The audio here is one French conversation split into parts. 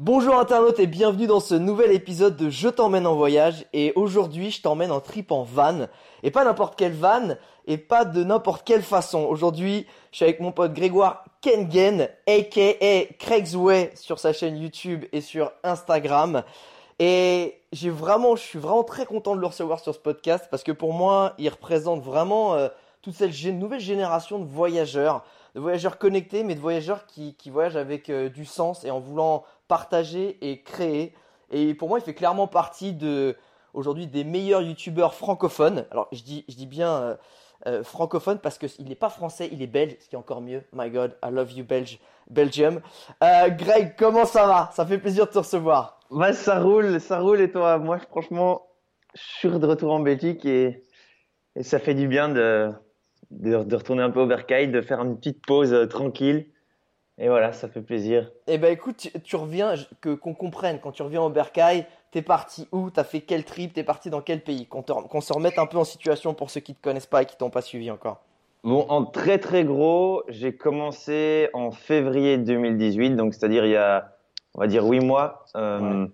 Bonjour internautes et bienvenue dans ce nouvel épisode de Je t'emmène en voyage. Et aujourd'hui je t'emmène en trip en van. Et pas n'importe quelle van et pas de n'importe quelle façon. Aujourd'hui je suis avec mon pote Grégoire Kengen aka Craig's sur sa chaîne YouTube et sur Instagram. Et j'ai vraiment, je suis vraiment très content de le recevoir sur ce podcast parce que pour moi il représente vraiment euh, toute cette nouvelle génération de voyageurs, de voyageurs connectés mais de voyageurs qui, qui voyagent avec euh, du sens et en voulant partager et créer. Et pour moi, il fait clairement partie de aujourd'hui des meilleurs youtubeurs francophones. Alors, je dis, je dis bien euh, euh, francophone parce qu'il n'est pas français, il est belge, ce qui est encore mieux. My God, I love you, Belge, Belgium. Euh, Greg, comment ça va? Ça fait plaisir de te recevoir. Ouais, ça roule, ça roule et toi, moi franchement, je suis de retour en Belgique et, ça fait du bien de, de, de retourner un peu au Bercail, de faire une petite pause euh, tranquille. Et voilà, ça fait plaisir. Eh ben écoute, tu, tu reviens, que qu'on comprenne, quand tu reviens au Bercail, t'es parti où? T'as fait quel trip? T'es parti dans quel pays? Qu'on se remette un peu en situation pour ceux qui te connaissent pas et qui t'ont pas suivi encore. Bon, en très très gros, j'ai commencé en février 2018, donc c'est-à-dire il y a, on va dire, huit mois, euh,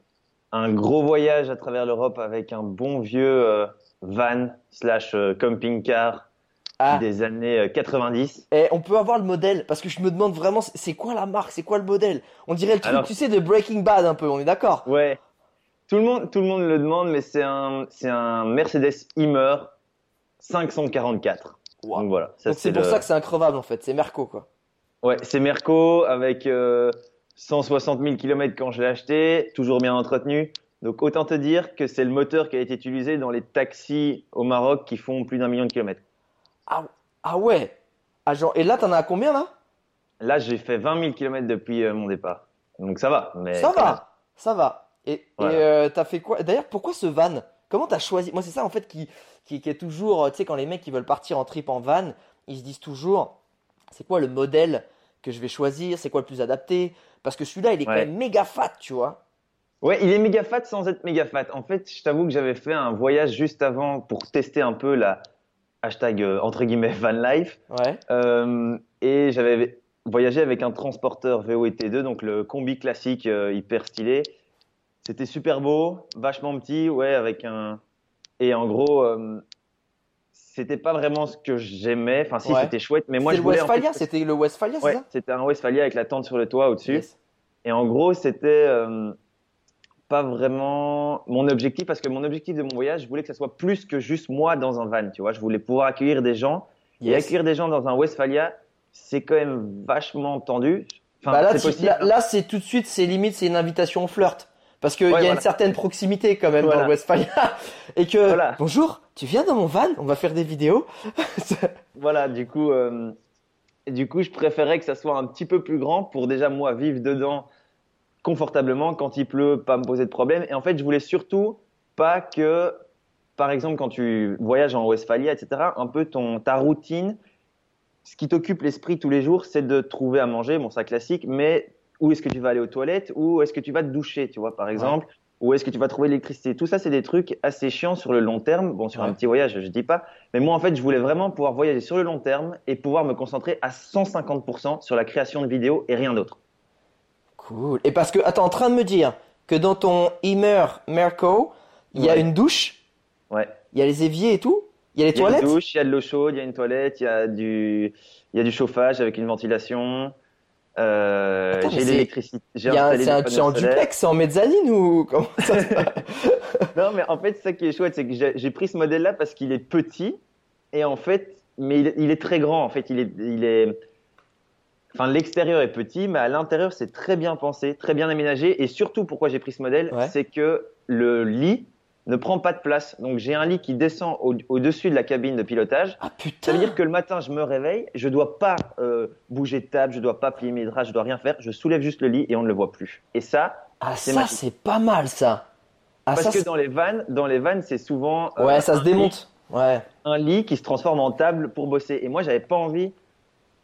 un gros voyage à travers l'Europe avec un bon vieux euh, van slash euh, camping-car Ah. des années euh, 90. Et on peut avoir le modèle parce que je me demande vraiment c'est- quoi la marque, c'est quoi le modèle? On dirait le truc, Alors- tu sais, de Breaking Bad un peu, on est d'accord? Ouais. Tout le monde, tout le monde le demande, mais c'est un, c'est un Mercedes Hummer 544. Wow. Donc voilà. C'est pour le- ça que c'est increvable en fait, c'est Merco quoi. Ouais, c'est Merco avec euh, 160 000 km quand je l'ai acheté, toujours bien entretenu. Donc autant te dire que c'est le moteur qui a été utilisé dans les taxis au Maroc qui font plus d'un million de kilomètres. Ah, ah ouais ah, genre, Et là t'en as combien là? Là, j'ai fait 20 000 km depuis euh, mon départ. Donc ça va. Mais Ça va, ça va. Et Voilà. euh, t'as fait quoi? D'ailleurs, pourquoi ce van? Comment t'as choisi? Moi c'est ça en fait qui, qui, qui est toujours, tu sais, quand les mecs qui veulent partir en trip en van, ils se disent toujours, c'est quoi le modèle que je vais choisir? C'est quoi le plus adapté? Parce que celui-là il est quand même méga fat, tu vois. Ouais, il est méga fat sans être méga fat. En fait, je t'avoue que j'avais fait un voyage juste avant pour tester un peu la hashtag euh, entre guillemets van life. Ouais. Euh, et j'avais voyagé avec un transporteur VO et T2, donc le combi classique euh, hyper stylé. C'était super beau, vachement petit, ouais, avec un. Et en gros, c'était pas vraiment ce que j'aimais. Enfin, si, Ouais. c'était chouette, mais moi je le voulais. en Westphalia, fait- c'était le Westphalia, c'est Ouais, ça? c'était un Westphalia avec la tente sur le toit au-dessus. Yes. Et en gros, c'était pas vraiment mon objectif parce que mon objectif de mon voyage, je voulais que ça soit plus que juste moi dans un van, tu vois. Je voulais pouvoir accueillir des gens. Et accueillir des gens dans un Westphalia, c'est quand même vachement tendu. Enfin, Bah là, c'est tu- possible. là, là, c'est tout de suite, c'est limite, c'est une invitation au flirt. Parce qu'il Ouais, y a voilà. une certaine proximité quand même dans Voilà. le Westphalia. Et que, Voilà. bonjour, tu viens dans mon van, on va faire des vidéos. Voilà, du coup, euh, du coup, je préférais que ça soit un petit peu plus grand pour déjà moi vivre dedans confortablement quand il pleut, pas me poser de problème. Et en fait, je voulais surtout pas que, par exemple, quand tu voyages en Westphalia, etc., un peu ton ta routine, ce qui t'occupe l'esprit tous les jours, c'est de trouver à manger, bon, ça classique, mais où est-ce que tu vas aller aux toilettes, où est-ce que tu vas te doucher, tu vois, par exemple. Où est-ce que tu vas trouver l'électricité Tout ça, c'est des trucs assez chiants sur le long terme. Bon, sur Ouais. un petit voyage, je dis pas. Mais moi, en fait, je voulais vraiment pouvoir voyager sur le long terme et pouvoir me concentrer à 150% sur la création de vidéos et rien d'autre. Cool. Et parce que, attends, en train de me dire que dans ton Immer Merco, il y a Ouais. une douche, Ouais. il y a les éviers et tout, il y a les Il y a toilettes. une douche, il y a de l'eau chaude, il y a une toilette, il y a du, il y a du chauffage avec une ventilation. Euh, j'ai l'électricité. C'est un- en duplex, c'est en mezzanine ou comment ça se passe Non, mais en fait, ça qui est chouette, c'est que j'ai j'ai pris ce modèle-là parce qu'il est petit et en fait, mais il, il est très grand. En fait, il est, il est, enfin, l'extérieur est petit, mais à l'intérieur, c'est très bien pensé, très bien aménagé. Et surtout, pourquoi j'ai pris ce modèle, Ouais. c'est que le lit ne prend pas de place. Donc, j'ai un lit qui descend au- au-dessus de la cabine de pilotage. Ah Ça putain veut dire que le matin, je me réveille, je dois pas euh, bouger de table, je dois pas plier mes draps, je dois rien faire. Je soulève juste le lit et on ne le voit plus. Et ça, Ah c'est ça c'est pas mal ça Ah parce ça que dans les vannes, dans les vannes, c'est souvent euh, Ouais, ça se lit- démonte. Ouais. un lit qui se transforme en table pour bosser. Et moi, j'avais pas envie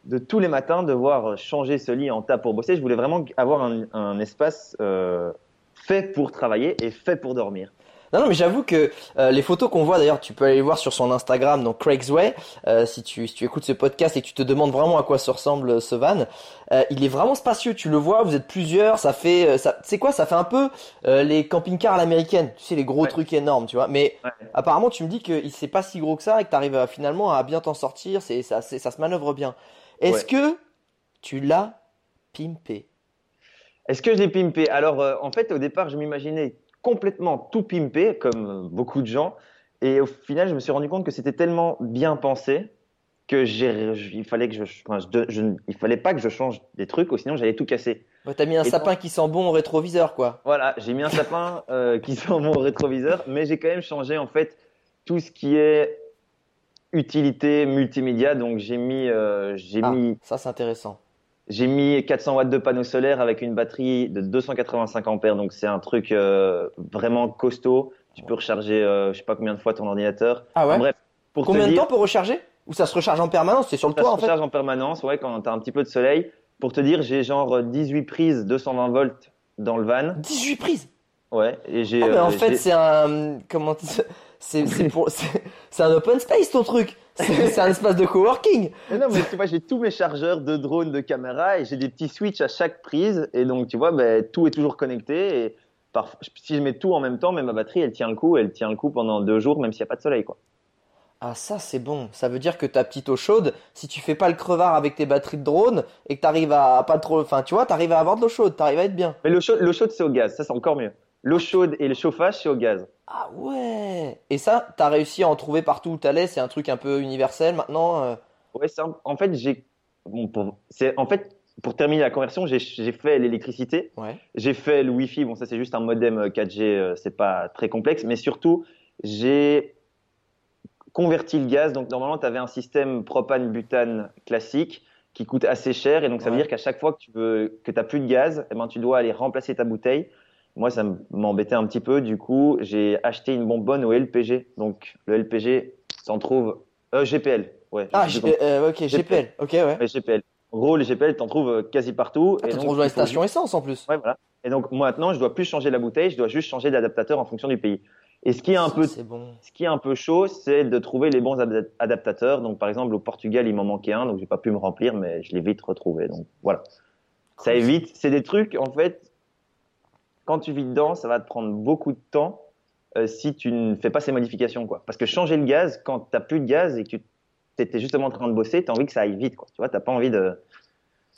de tous les matins devoir changer ce lit en table pour bosser. Je voulais vraiment avoir un, un espace euh, fait pour travailler et fait pour dormir. Non, non, mais j'avoue que euh, les photos qu'on voit, d'ailleurs, tu peux aller les voir sur son Instagram, donc Craig's Way, euh, si, tu, si tu écoutes ce podcast et que tu te demandes vraiment à quoi se ressemble ce van, euh, il est vraiment spacieux, tu le vois, vous êtes plusieurs, ça fait, ça, c'est quoi, ça fait un peu les camping-cars à l'américaine, tu sais, les gros Ouais. trucs énormes, tu vois, mais Ouais. apparemment tu me dis que c'est pas si gros que ça et que tu arrives finalement à bien t'en sortir, c'est, ça, c'est- ça se manœuvre bien. Est-ce que tu l'as pimpé? Est-ce que je l'ai pimpé? Alors, euh, en fait, au départ, je m'imaginais complètement tout pimpé, comme euh, beaucoup de gens. Et au final, je me suis rendu compte que c'était tellement bien pensé que j'ai, il fallait que je, enfin, je- je- il fallait pas que je change des trucs, ou sinon j'allais tout casser. Ouais, T'as mis un Et sapin qui sent bon au rétroviseur, quoi. Voilà, j'ai mis un sapin euh, qui sent mon rétroviseur, mais j'ai quand même changé en fait tout ce qui est utilité multimédia. Donc j'ai mis, euh, j'ai Ah, mis, ça c'est intéressant. j'ai mis 400 watts de panneau solaire avec une batterie de 285 ampères. Donc c'est un truc euh, vraiment costaud. Tu peux recharger, euh, je sais pas combien de fois ton ordinateur. Ah ouais En bref, pour Combien de dire, temps pour recharger Ou ça se recharge en permanence C'est sur le ça toit se en fait recharge en permanence, ouais, quand t'as un petit peu de soleil. Pour te dire, j'ai genre 18 prises 220 volts dans le van. 18 prises Ouais, et j'ai. Ah mais en fait c'est un... Comment tu- c'est un open space ton truc. C'est un espace de coworking. Mais non, mais tu vois, j'ai tous mes chargeurs de drones, de caméras et j'ai des petits switches à chaque prise. Et donc, tu vois, ben, tout est toujours connecté. Et par- si je mets tout en même temps, mais ma batterie, elle tient le coup. Elle tient le coup pendant deux jours, même s'il n'y a pas de soleil, quoi. Ah ça c'est bon. Ça veut dire que ta petite eau chaude, si tu fais pas le crevard avec tes batteries de drone et que t'arrives à à pas trop... Enfin tu vois, t'arrives à avoir de l'eau chaude, t'arrives à être bien. Mais l'eau chaude, l'eau chaude, c'est au gaz. Ça, c'est encore mieux. L'eau chaude et le chauffage, c'est au gaz. Ah ouais Et ça, t'as réussi à en trouver partout où t'allais, c'est un truc un peu universel maintenant euh. Ouais, c'est un- en fait, j'ai, bon, pour, en fait, pour terminer la conversion, j'ai, fait l'électricité. Ouais. J'ai fait le Wi-Fi, bon ça c'est juste un modem euh, 4G, euh, c'est pas très complexe, mais surtout j'ai converti le gaz. Donc normalement tu avais un système propane-butane classique qui coûte assez cher et donc ça veut dire qu'à chaque fois que tu veux que t'as plus de gaz, eh ben tu dois aller remplacer ta bouteille. Moi ça m'embêtait un petit peu, du coup j'ai acheté une bonbonne au LPG. Donc le LPG s'en trouve euh, GPL. Ouais. Ah, euh, ok, GPL. Ok, ouais. ouais, GPL. En gros, les GPL, t'en trouves euh, quasi partout. Ah, et donc, trouvé dans les stations essence en plus. Ouais, voilà. Et donc maintenant, je dois plus changer la bouteille, je dois juste changer d'adaptateur en fonction du pays. Et ce qui est un Ça, peu, bon. ce qui est un peu chaud, c'est de trouver les bons ad- adaptateurs. Donc par exemple, au Portugal, il m'en manquait un, donc j'ai pas pu me remplir, mais je l'ai vite retrouvé. Donc voilà. Ça évite. C'est des trucs, en fait, quand tu vis dedans, ça va te prendre beaucoup de temps euh, si tu ne fais pas ces modifications, quoi. Parce que changer le gaz, quand t'as plus de gaz et que tu étais justement en train de bosser, t'as envie que ça aille vite, quoi. Tu vois, t'as pas envie de,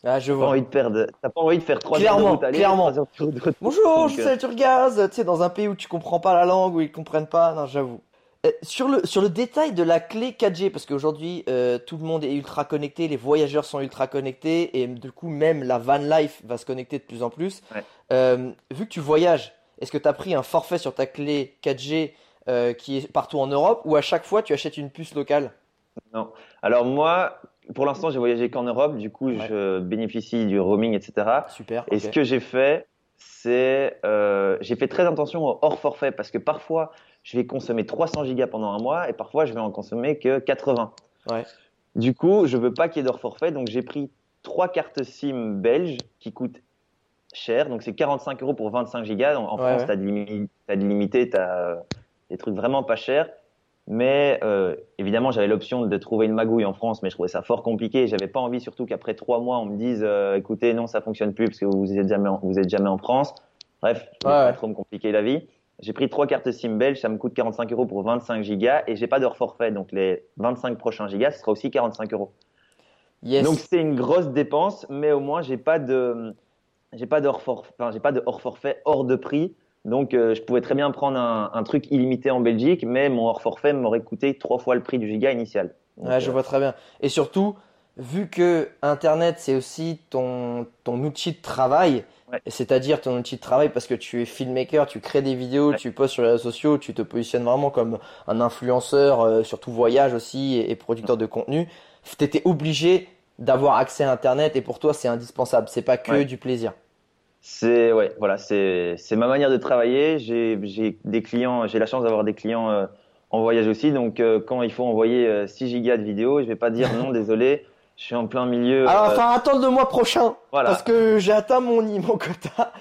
Ah, je pas vois. envie de perdre, t'as pas envie de faire trois heures de Clairement, route aller, clairement. heures de. Bonjour, Donc, je euh, suis Turgaz, tu sais, dans un pays où tu comprends pas la langue, où ils comprennent pas, non, j'avoue. Euh, sur le, sur le détail de la clé 4G, parce qu'aujourd'hui, euh, tout le monde est ultra connecté, les voyageurs sont ultra connectés, et du coup, même la van life va se connecter de plus en plus. Ouais. Euh, vu que tu voyages, est-ce que tu as pris un forfait sur ta clé 4G euh, qui est partout en Europe, ou à chaque fois, tu achètes une puce locale? Alors moi, pour l'instant, j'ai voyagé qu'en Europe, du coup, je bénéficie du roaming, etc. Super. Et ce que j'ai fait, c'est j'ai fait très attention au hors forfait parce que parfois, je vais consommer 300 gigas pendant un mois et parfois, je vais en consommer que 80. Ouais. Du coup, je veux pas qu'il y ait d'hors forfait, donc j'ai pris trois cartes SIM belges qui coûtent cher, donc c'est 45 euros pour 25 gigas. En, en Ouais, France, ouais. t'as de limi- t'as de limité, t'as des trucs vraiment pas chers. Mais euh, évidemment, j'avais l'option de trouver une magouille en France, mais je trouvais ça fort compliqué. J'avais pas envie, surtout qu'après trois mois, on me dise, euh, écoutez, non, ça fonctionne plus parce que vous êtes jamais, en, vous êtes jamais en France. Bref, je voulais Ouais, pas trop me compliquer la vie. J'ai pris trois cartes SIM belges, ça me coûte 45 euros pour 25 gigas et j'ai pas d'heure forfait, donc les 25 prochains gigas, ce sera aussi 45 euros. Yes. Donc c'est une grosse dépense, mais au moins j'ai pas de j'ai pas de hors forfait, enfin, j'ai pas de hors forfait hors de prix. Donc euh, je pouvais très bien prendre un, un, truc illimité en Belgique, mais mon hors forfait m'aurait coûté trois fois le prix du giga initial. Donc, ouais, je euh... vois très bien. Et surtout, vu que Internet c'est aussi ton ton outil de travail, ouais. c'est-à-dire ton outil de travail parce que tu es filmmaker, tu crées des vidéos, ouais. tu postes sur les réseaux sociaux, tu te positionnes vraiment comme un influenceur, euh, surtout voyage aussi et, et producteur de contenu. T'étais obligé d'avoir accès à Internet et pour toi c'est indispensable. C'est pas que Ouais. du plaisir. C'est ouais, voilà, c'est ma manière de travailler. J'ai des clients, j'ai la chance d'avoir des clients euh, en voyage aussi. Donc euh, quand il faut envoyer euh, 6 gigas de vidéos, je vais pas dire non, désolé, je suis en plein milieu. Alors euh, enfin attends le mois prochain voilà. parce que j'ai atteint mon mon quota.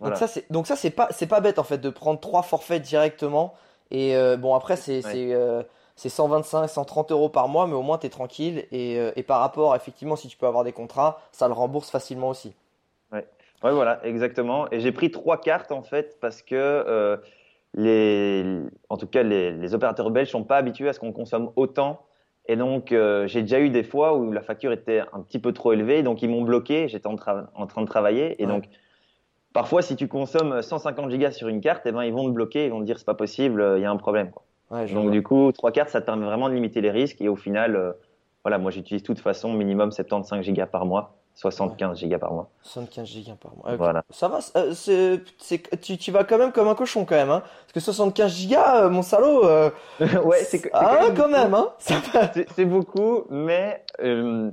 Donc ça c'est donc ça c'est pas c'est pas bête en fait de prendre trois forfaits directement et euh, bon après c'est Ouais. c'est euh, c'est 125 130 euros par mois mais au moins t'es tranquille et euh, et par rapport effectivement si tu peux avoir des contrats ça le rembourse facilement aussi. Ouais, voilà, exactement. Et j'ai pris trois cartes en fait parce que les, en tout cas les, les opérateurs belges sont pas habitués à ce qu'on consomme autant. Et donc euh, j'ai déjà eu des fois où la facture était un petit peu trop élevée, donc ils m'ont bloqué. J'étais en, tra- en train de travailler et Ouais. donc parfois si tu consommes 150 gigas sur une carte, eh ben ils vont te bloquer, ils vont te dire c'est pas possible, il y a un problème. Quoi. Ouais, je Donc vois. du coup trois cartes ça te permet vraiment de limiter les risques et au final euh, voilà moi j'utilise de toute façon minimum 75 gigas par mois, 75 gigas par mois. 75 gigas par mois. Ok. Voilà. Ça va, c'est- euh, tu, tu vas quand même comme un cochon quand même, hein. Parce que 75 gigas, euh, mon salaud, euh, ouais c'est ah, même quand même, hein. C'est c'est beaucoup, mais euh,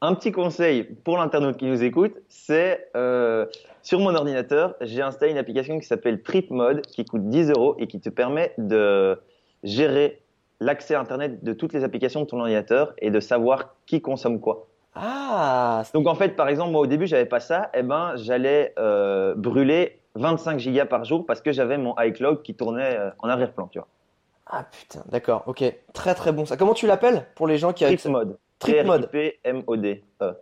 un petit conseil pour l'internaute qui nous écoute, c'est euh, sur mon ordinateur, j'ai installé une application qui s'appelle Trip Mode, qui coûte 10 euros et qui te permet de gérer l'accès à Internet de toutes les applications de ton ordinateur et de savoir qui consomme quoi. Ah, Donc en fait, par exemple, moi au début, j'avais pas ça, et ben j'allais euh, brûler 25 gigas par jour parce que j'avais mon iCloud qui tournait euh, en arrière-plan, tu vois. ah putain, d'accord, ok. Très très bon ça. Comment tu l'appelles pour les gens qui Trip Mode. Trip Mode. T-R-I-P-M-O-D. E.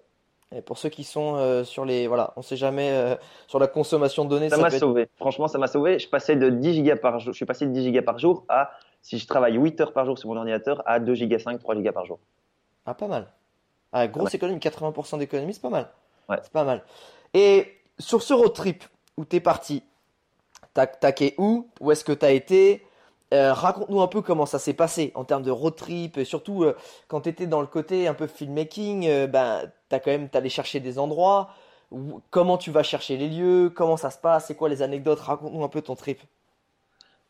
Et pour ceux qui sont euh, sur les, voilà, on sait jamais euh, sur la consommation de données. Ça m'a être- sauvé. Franchement, ça m'a sauvé. Je passais de 10 gigas par jour. Je suis passé de 10 gigas par jour à, si je travaille 8 heures par jour sur mon ordinateur, à 2 gigas 5, 3 gigas par jour. Ah, pas mal. Ah, grosse Ouais. économie, 80% d'économie, c'est pas mal. Ouais. C'est pas mal. Et sur ce road trip où t'es parti, t'as taqué où? Où est-ce que t'as été? Euh, raconte-nous un peu comment ça s'est passé en termes de road trip et surtout euh, quand t'étais dans le côté un peu filmmaking, euh, ben t'as quand même t'allais chercher des endroits. Où- comment tu vas chercher les lieux? Comment ça se passe? C'est quoi les anecdotes? Raconte-nous un peu ton trip.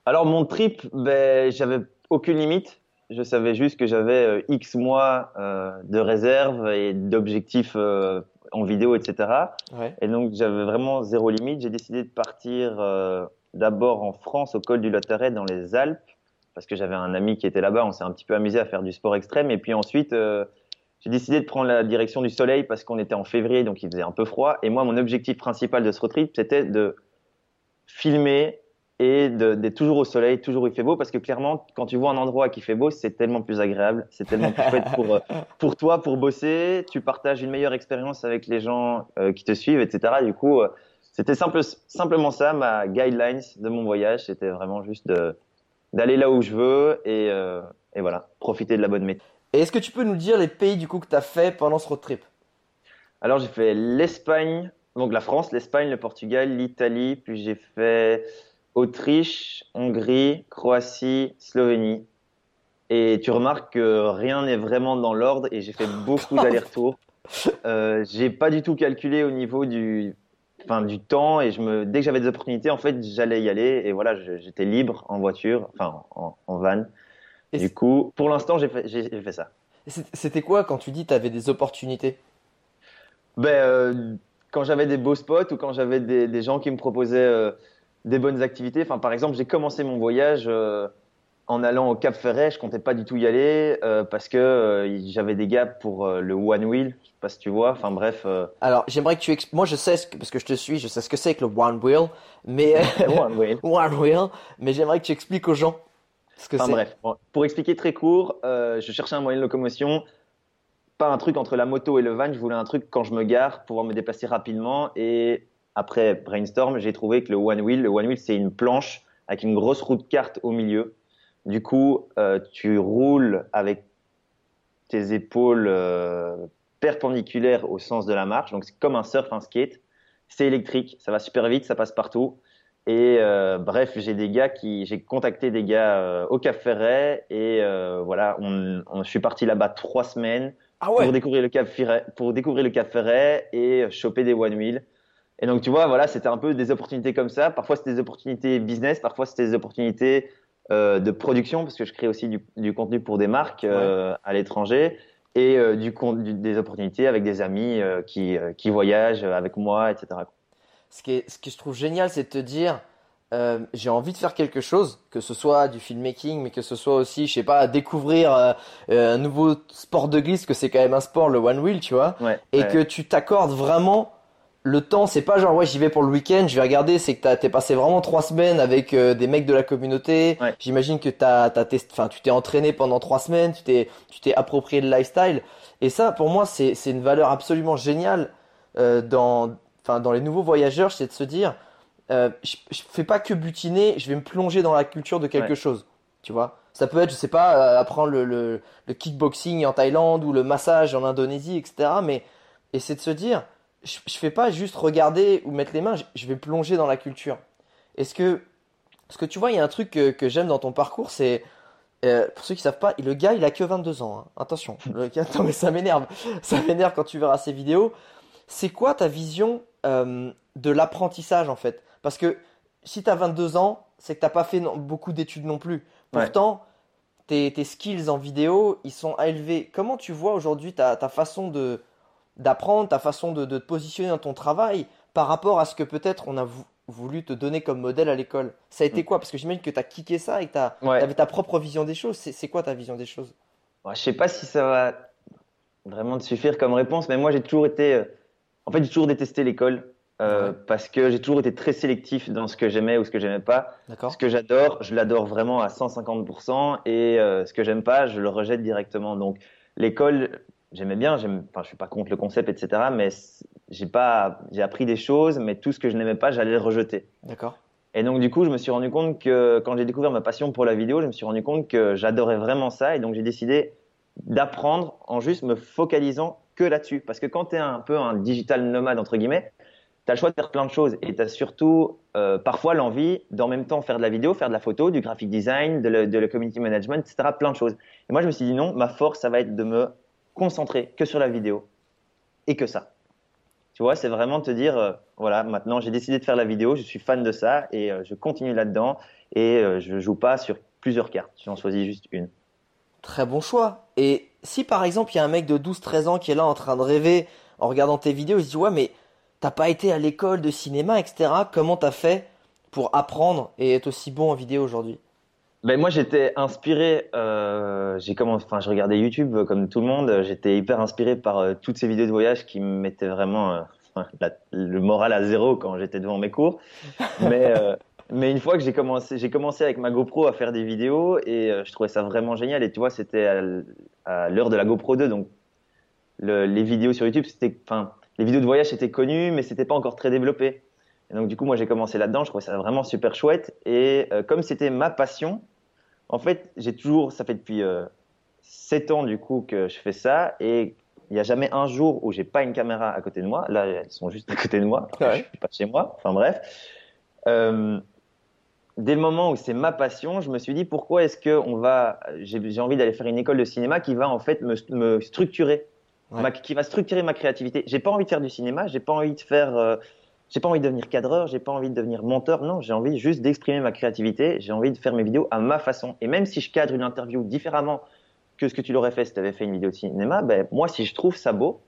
Alors, mon trip, ben, j'avais aucune limite. Je savais juste que j'avais euh, X mois euh, de réserve et d'objectifs euh, en vidéo, etc. Ouais. Et donc, j'avais vraiment zéro limite. J'ai décidé de partir euh, d'abord en France, au col du Lotteret, dans les Alpes, parce que j'avais un ami qui était là-bas. On s'est un petit peu amusé à faire du sport extrême. Et puis ensuite, euh, j'ai décidé de prendre la direction du soleil parce qu'on était en février, donc il faisait un peu froid. Et moi, mon objectif principal de ce road trip, c'était de filmer et d'être toujours au soleil, toujours où il fait beau, parce que clairement, quand tu vois un endroit qui fait beau, c'est tellement plus agréable, c'est tellement plus chouette pour, euh, pour toi, pour bosser, tu partages une meilleure expérience avec les gens euh, qui te suivent, etc. Du coup, euh, c'était simple, simplement ça, ma guidelines de mon voyage, c'était vraiment juste d'aller là où je veux et, euh, et voilà, profiter de la bonne météo. Et est-ce que tu peux nous dire les pays du coup que t'as fait pendant ce road trip? Alors j'ai fait l'Espagne, donc la France, l'Espagne, le Portugal, l'Italie, puis j'ai fait Autriche, Hongrie, Croatie, Slovénie. Et tu remarques que rien n'est vraiment dans l'ordre et j'ai fait beaucoup d'allers-retours. Euh, j'ai pas du tout calculé au niveau du, enfin, du temps et je me, dès que j'avais des opportunités, en fait, j'allais y aller et voilà, j'étais libre en voiture, enfin en, en van. Et Du coup, pour l'instant, j'ai fait, fait ça. C'était quoi quand tu dis t'avais des opportunités? Ben, euh, quand j'avais des beaux spots ou quand j'avais des, des gens qui me proposaient euh, des bonnes activités. Enfin, par exemple, j'ai commencé mon voyage euh, en allant au Cap Ferret. Je comptais pas du tout y aller euh, parce que euh, j'avais des gaps pour le One Wheel. Je sais pas si tu vois. Enfin bref. Alors, j'aimerais que tu expliques. Moi, je sais ce que, parce que je te suis, je sais ce que c'est que le One Wheel, mais One Wheel. One Wheel, mais j'aimerais que tu expliques aux gens ce que Enfin c'est. bref, Bon, pour expliquer très court, je cherchais un moyen de locomotion, pas un truc entre la moto et le van, je voulais un truc quand je me gare, pouvoir me déplacer rapidement. Et après brainstorm, j'ai trouvé que le One Wheel, le One Wheel, c'est une planche avec une grosse roue de carte au milieu. Du coup, euh, tu roules avec tes épaules euh, perpendiculaire au sens de la marche. Donc c'est comme un surf, un skate. C'est électrique, ça va super vite, ça passe partout. Et euh, bref, j'ai des gars qui, j'ai contacté des gars au Cap Ferret et voilà, on, on, je suis parti là-bas trois semaines Ah ouais. pour découvrir le Cap Ferret, pour découvrir le Cap Ferret et choper des one wheel. Et donc tu vois, voilà, c'était un peu des opportunités comme ça. Parfois c'était des opportunités business, parfois c'était des opportunités euh, de production parce que je crée aussi du, du contenu pour des marques euh, à l'étranger et euh, du, con- du- des opportunités avec des amis qui, qui voyagent avec moi, etc. Ce, qui est, ce que je trouve génial, c'est de te dire, euh, j'ai envie de faire quelque chose, que ce soit du filmmaking, mais que ce soit aussi, je sais pas, découvrir euh, euh, un nouveau sport de glisse, que c'est quand même un sport, le one wheel, tu vois, Ouais, et ouais. que tu t'accordes vraiment le temps. C'est pas genre, ouais, j'y vais pour le week-end, je vais regarder, c'est que t'as- t'es passé vraiment trois semaines avec euh, des mecs de la communauté. Ouais. J'imagine que t'as, t'as test- enfin, tu t'es entraîné pendant trois semaines, tu t'es, tu t'es approprié le lifestyle. Et ça, pour moi, c'est, c'est une valeur absolument géniale euh, dans, enfin, dans les nouveaux voyageurs, c'est de se dire, euh, je, je fais pas que butiner, je vais me plonger dans la culture de quelque Ouais. chose. Tu vois, ça peut être, je sais pas, euh, apprendre le, le, le kickboxing en Thaïlande ou le massage en Indonésie, etc. Mais et c'est de se dire, je, je fais pas juste regarder ou mettre les mains, je, je vais plonger dans la culture. Est-ce que, parce que tu vois, il y a un truc que, que j'aime dans ton parcours, c'est euh, pour ceux qui savent pas, le gars, il a que 22 ans. hein. Attention, le gars, non mais ça m'énerve, ça m'énerve quand tu verras ces vidéos. C'est quoi ta vision euh, de l'apprentissage en fait? Parce que si tu as 22 ans, c'est que t'as pas fait non- beaucoup d'études non plus. Ouais. Pourtant, tes, tes skills en vidéo, ils sont élevés. Comment tu vois aujourd'hui ta, ta façon de d'apprendre, ta façon de, de te positionner dans ton travail par rapport à ce que peut-être on a vou- voulu te donner comme modèle à l'école Ça a été quoi? Parce que j'imagine que tu as kické ça et que tu Mm. Ouais. avais ta propre vision des choses. C'est quoi ta vision des choses? Ouais, je sais pas si ça va vraiment te suffire comme réponse, mais moi j'ai toujours été, euh, en fait j'ai toujours détesté l'école euh, Ouais. parce que j'ai toujours été très sélectif dans ce que j'aimais ou ce que j'aimais pas. Ce que j'adore, je l'adore vraiment à 150% et euh, ce que j'aime pas, je le rejette directement. Donc l'école, j'aimais bien, enfin je suis pas contre le concept, etc. Mais j'ai pas, j'ai appris des choses, mais tout ce que je n'aimais pas, j'allais le rejeter. D'accord. Et donc, du coup, je me suis rendu compte que quand j'ai découvert ma passion pour la vidéo, je me suis rendu compte que j'adorais vraiment ça. Et donc, j'ai décidé d'apprendre en juste me focalisant que là-dessus. Parce que quand tu es un peu un digital nomade, entre guillemets, tu as le choix de faire plein de choses. Et tu as surtout euh, parfois l'envie d'en même temps faire de la vidéo, faire de la photo, du graphic design, de le, de le community management, etc. Plein de choses. Et moi, je me suis dit non, ma force, ça va être de me concentrer que sur la vidéo. Et que ça. Tu vois, c'est vraiment te dire, euh, voilà, maintenant j'ai décidé de faire la vidéo, je suis fan de ça et euh, je continue là-dedans et euh, je joue pas sur plusieurs cartes, j'en choisis juste une. Très bon choix. Et si par exemple il y a un mec de 12-13 ans qui est là en train de rêver en regardant tes vidéos, il se dit ouais mais t'as pas été à l'école de cinéma, etc. Comment t'as fait pour apprendre et être aussi bon en vidéo aujourd'hui? Ben moi j'étais inspiré, euh, j'ai commencé, enfin je regardais YouTube euh, comme tout le monde, j'étais hyper inspiré par euh, toutes ces vidéos de voyage qui me mettaient vraiment euh, la- le moral à zéro quand j'étais devant mes cours. Mais mais une fois que j'ai commencé, j'ai commencé avec ma GoPro à faire des vidéos et je trouvais ça vraiment génial. Et tu vois, c'était à, l'heure de la GoPro 2, donc le- les vidéos sur YouTube, c'était, enfin, les vidéos de voyage c'était connu, mais c'était pas encore très développé. Et donc du coup, moi j'ai commencé là-dedans, je trouvais ça vraiment super chouette. Et comme c'était ma passion, en fait, j'ai toujours, ça fait depuis euh, 7 ans du coup que je fais ça et il n'y a jamais un jour où j'ai pas une caméra à côté de moi. Là, elles sont juste à côté de moi. Ouais. Je suis pas chez moi. Enfin bref. Euh, dès le moment où c'est ma passion, je me suis dit pourquoi est-ce que on va, j'ai envie d'aller faire une école de cinéma qui va en fait me, me structurer, Ouais. ma- qui va structurer ma créativité. J'ai pas envie de faire du cinéma, j'ai pas envie de faire, euh, j'ai pas envie de devenir cadreur, j'ai pas envie de devenir monteur. Non, j'ai envie juste d'exprimer ma créativité. J'ai envie de faire mes vidéos à ma façon. Et même si je cadre une interview différemment que ce que tu l'aurais fait si tu avais fait une vidéo de cinéma, ben moi si je trouve ça beau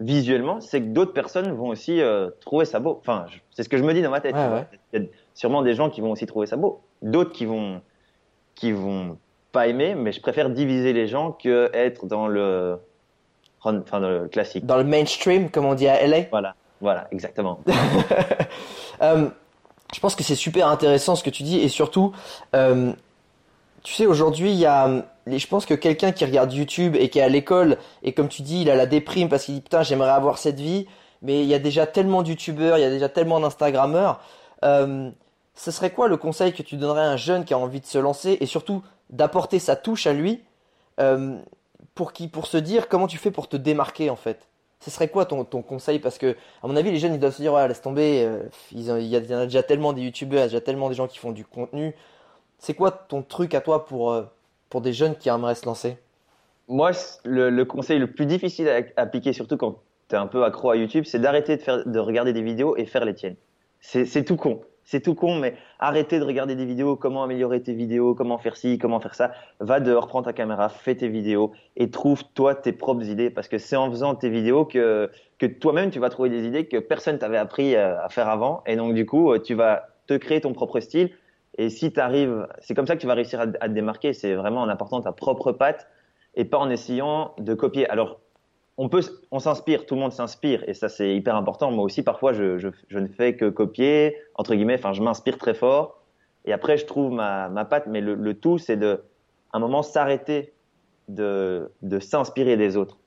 visuellement, c'est que d'autres personnes vont aussi euh, trouver ça beau. Enfin, c'est ce que je me dis dans ma tête. Ouais, ouais. Il y a sûrement des gens qui vont aussi trouver ça beau, d'autres qui vont qui vont pas aimer, mais je préfère diviser les gens que être dans le enfin dans le classique. Dans le mainstream, comme on dit à LA Voilà, voilà, exactement. Euh, je pense que c'est super intéressant ce que tu dis et surtout, euh, tu sais, aujourd'hui, il y a, je pense que quelqu'un qui regarde YouTube et qui est à l'école et comme tu dis, il a la déprime parce qu'il dit putain, j'aimerais avoir cette vie, mais il y a déjà tellement de YouTubeurs, il y a déjà tellement d'Instagrammeurs. Euh, ce serait quoi le conseil que tu donnerais à un jeune qui a envie de se lancer et surtout d'apporter sa touche à lui pour qui, pour se dire comment tu fais pour te démarquer en fait? Ce serait quoi ton, conseil? Parce que, à mon avis, les jeunes, ils doivent se dire, ouais, laisse tomber, euh, il y, a- en a déjà tellement des youtubeurs, il y a déjà tellement des gens qui font du contenu. C'est quoi ton truc à toi pour, euh, pour des jeunes qui aimeraient se lancer? Moi, le, conseil le plus difficile à appliquer, surtout quand tu es un peu accro à YouTube, c'est d'arrêter de, de regarder des vidéos et faire les tiennes. C'est tout con. C'est tout con, mais arrêtez de regarder des vidéos, comment améliorer tes vidéos, comment faire ci, comment faire ça? Va dehors, prends ta caméra, fais tes vidéos et trouve toi tes propres idées. Parce que c'est en faisant tes vidéos que, que toi-même tu vas trouver des idées que personne t'avait appris euh, à faire avant. Et donc du coup euh, tu vas te créer ton propre style. Et si tu arrives, c'est comme ça que tu vas réussir à, à te démarquer, c'est vraiment en apportant ta propre patte et pas en essayant de copier. Alors, on peut, on s'inspire, tout le monde s'inspire, et ça c'est hyper important. Moi aussi, parfois, je, je, ne fais que copier, entre guillemets. Enfin, je m'inspire très fort, et après, je trouve ma, ma patte. Mais le, le tout, c'est de, à un moment, s'arrêter de, de s'inspirer des autres.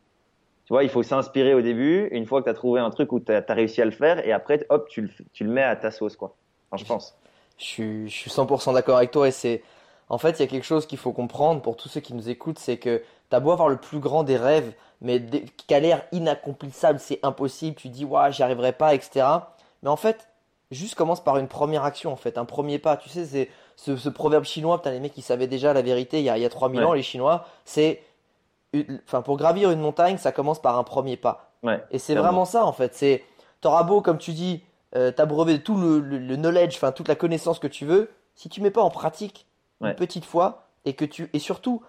Tu vois, il faut s'inspirer au début. Une fois que tu as trouvé un truc où tu as, réussi à le faire, et après, hop, tu le, tu le mets à ta sauce, quoi. Enfin, je pense. Je suis, je suis 100% d'accord avec toi et c'est, en fait, il y a quelque chose qu'il faut comprendre pour tous ceux qui nous écoutent, c'est que t'as beau avoir le plus grand des rêves, mais qui a l'air inaccomplissable, c'est impossible, tu dis, ouais, j'y arriverai pas, etc. Mais en fait, juste commence par une première action, en fait, un premier pas. Tu sais, c'est ce, ce proverbe chinois, putain, les mecs, ils savaient déjà la vérité il y a, il y a 3000 Ouais. ans, les Chinois, c'est, enfin, pour gravir une montagne, ça commence par un premier pas. Ouais. Et c'est vraiment ça en fait. C'est t'auras beau comme tu dis euh, t'abreuver tout le, le, le knowledge, enfin toute la connaissance que tu veux, si tu mets pas en pratique Ouais. une petite fois et que tu et surtout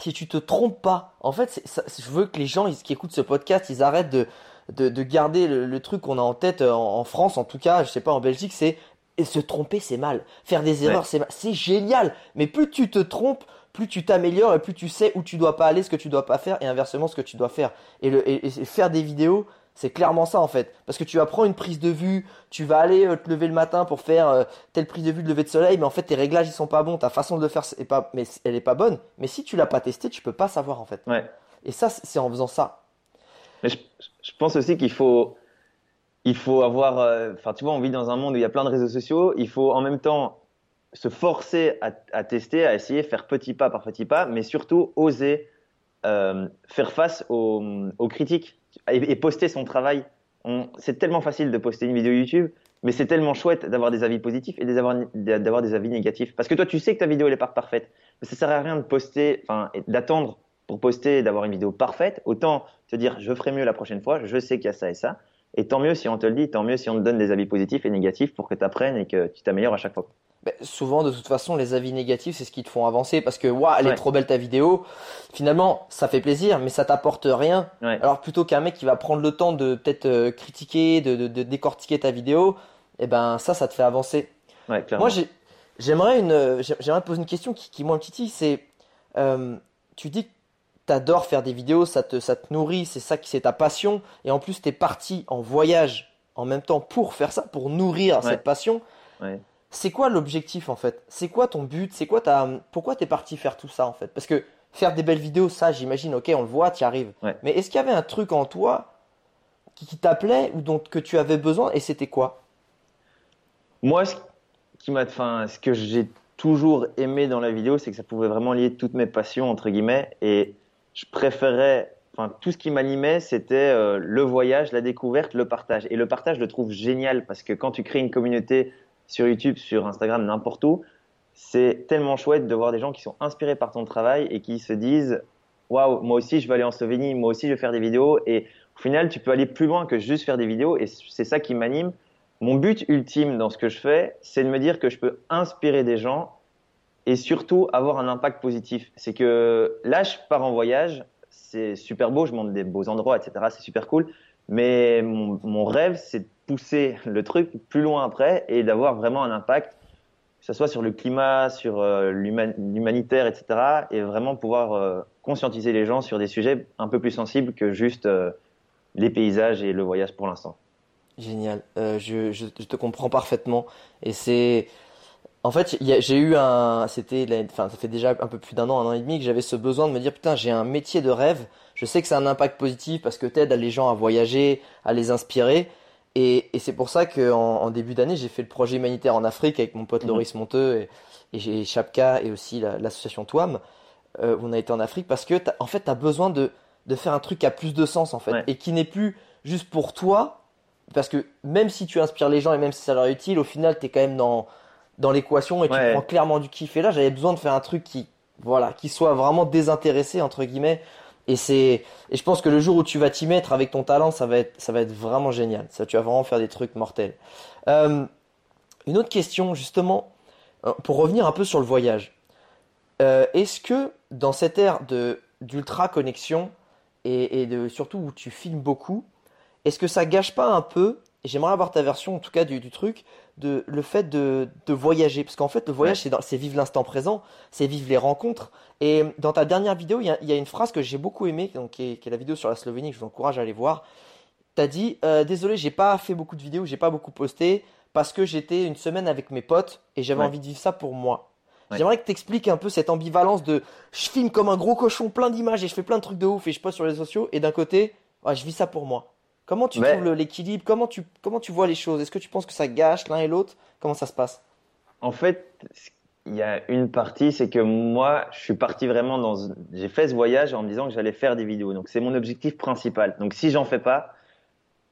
si tu te trompes pas, en fait, ça- je veux que les gens ils- qui écoutent ce podcast, ils arrêtent de de, de garder le, le truc qu'on a en tête euh, en, en France, en tout cas, je sais pas en Belgique, c'est se tromper c'est mal, faire des erreurs Ouais. c'est mal, c'est génial. Mais plus tu te trompes, plus tu t'améliores et plus tu sais où tu dois pas aller, ce que tu dois pas faire et inversement ce que tu dois faire. Et, le, et, et faire des vidéos, c'est clairement ça en fait. Parce que tu vas prendre une prise de vue, tu vas aller euh, te lever le matin pour faire euh, telle prise de vue de lever de soleil, mais en fait tes réglages ils sont pas bons, ta façon de le faire c'est pas, mais elle est pas bonne. Mais si tu l'as pas testé, tu peux pas savoir en fait. Ouais. Et ça c'est en faisant ça. Mais je, je pense aussi qu'il faut, il faut avoir, euh, enfin, tu vois, on vit dans un monde où il y a plein de réseaux sociaux. Il faut en même temps se forcer à, à tester, à essayer, faire petit pas par petit pas, mais surtout oser euh, faire face aux, aux critiques et, poster son travail. C'est tellement facile de poster une vidéo YouTube, mais c'est tellement chouette d'avoir des avis positifs et d'avoir des avis négatifs. Parce que toi, tu sais que ta vidéo elle est pas parfaite, mais ça sert à rien de poster, enfin, d'attendre pour poster d'avoir une vidéo parfaite. Autant te dire, je ferai mieux la prochaine fois. Je sais qu'il y a ça et ça. Et tant mieux si on te le dit, tant mieux si on te donne des avis positifs et négatifs pour que tu apprennes et que tu t'améliores à chaque fois. Ben, souvent, de toute façon, les avis négatifs, c'est ce qui te font avancer parce que, waouh, elle est trop belle ta vidéo. Finalement, ça fait plaisir, mais ça t'apporte rien. Ouais. Alors, plutôt qu'un mec qui va prendre le temps de peut-être euh, critiquer, de, de, de décortiquer ta vidéo, eh ben, ça, ça te fait avancer. Ouais. Moi, j'ai- j'aimerais une, euh, j'aimerais te poser une question qui, qui moi me titille. C'est, euh, tu dis que t'adores faire des vidéos, ça te, ça te nourrit, c'est ça qui, c'est ta passion, et en plus, t'es parti en voyage en même temps pour faire ça, pour nourrir cette passion. C'est quoi l'objectif en fait? C'est quoi ton but? C'est quoi ta, pourquoi t'es parti faire tout ça en fait? Parce que faire des belles vidéos, ça, j'imagine, ok, on le voit, t'y arrives. Ouais. Mais est-ce qu'il y avait un truc en toi qui, qui t'appelait ou dont que tu avais besoin, et c'était quoi? Moi, ce qui m'a, enfin, ce que j'ai toujours aimé dans la vidéo, c'est que ça pouvait vraiment lier toutes mes passions entre guillemets, et je préférais, enfin, tout ce qui m'animait, c'était euh, le voyage, la découverte, le partage. Et le partage, je le trouve génial parce que quand tu crées une communauté sur YouTube, sur Instagram, n'importe où, c'est tellement chouette de voir des gens qui sont inspirés par ton travail et qui se disent, waouh, moi aussi, je vais aller en Slovénie, moi aussi, je vais faire des vidéos. Et au final, tu peux aller plus loin que juste faire des vidéos, et c'est ça qui m'anime. Mon but ultime dans ce que je fais, c'est de me dire que je peux inspirer des gens et surtout avoir un impact positif. C'est que là, je pars en voyage, c'est super beau, je monte des beaux endroits, etc. C'est super cool. Mais mon, mon rêve, c'est pousser le truc plus loin après et d'avoir vraiment un impact, que ce soit sur le climat, sur euh, l'human- l'humanitaire, etc. Et vraiment pouvoir euh, conscientiser les gens sur des sujets un peu plus sensibles que juste euh, les paysages et le voyage pour l'instant. Génial, je, te comprends parfaitement. Et c'est. En fait, j'ai eu un. C'était. Enfin, ça fait déjà un peu plus d'un an, un an et demi que j'avais ce besoin de me dire putain, j'ai un métier de rêve. Je sais que c'est un impact positif parce que t'aides les gens à voyager, à les inspirer. Et, et c'est pour ça qu'en en début d'année, j'ai fait le projet humanitaire en Afrique avec mon pote Mhm. Loris Monteux et, et j'ai Chapka et aussi la- l'association Touam. euh, où on a été en Afrique parce que en fait, tu as besoin de, de faire un truc qui a plus de sens en fait Ouais. et qui n'est plus juste pour toi parce que même si tu inspires les gens et même si ça leur est utile, au final, tu es quand même dans, dans l'équation et tu prends clairement du kiff. Et là, j'avais besoin de faire un truc qui, voilà, qui soit vraiment désintéressé entre guillemets. Et c'est, et je pense que le jour où tu vas t'y mettre avec ton talent, ça va être, ça va être vraiment génial. Ça, tu vas vraiment faire des trucs mortels. Euh, une autre question, justement, euh, pour revenir un peu sur le voyage. Euh, est-ce que dans cette ère de d'ultra connexion et, de surtout où tu filmes beaucoup, est-ce que ça gâche pas un peu, j'aimerais avoir ta version en tout cas du truc, de le fait de, de voyager, parce qu'en fait le voyage Ouais. c'est vivre l'instant présent, c'est vivre les rencontres. Et dans ta dernière vidéo, il y a, il y a une phrase que j'ai beaucoup aimée, donc qui est, qui est la vidéo sur la Slovénie, que je vous encourage à aller voir. T'as dit, euh, désolé, j'ai pas fait beaucoup de vidéos, j'ai pas beaucoup posté parce que j'étais une semaine avec mes potes et j'avais Ouais. envie de vivre ça pour moi. Ouais. J'aimerais que t'expliques un peu cette ambivalence de je filme comme un gros cochon plein d'images et je fais plein de trucs de ouf et je poste sur les sociaux et d'un côté, je vis ça pour moi. Comment tu Mais- trouves l'équilibre? Comment tu, comment tu vois les choses? Est-ce que tu penses que ça gâche l'un et l'autre? Comment ça se passe? En fait, il y a une partie, c'est que moi, je suis parti vraiment dans. J'ai fait ce voyage en me disant que j'allais faire des vidéos. Donc, c'est mon objectif principal. Donc, si j'en fais pas,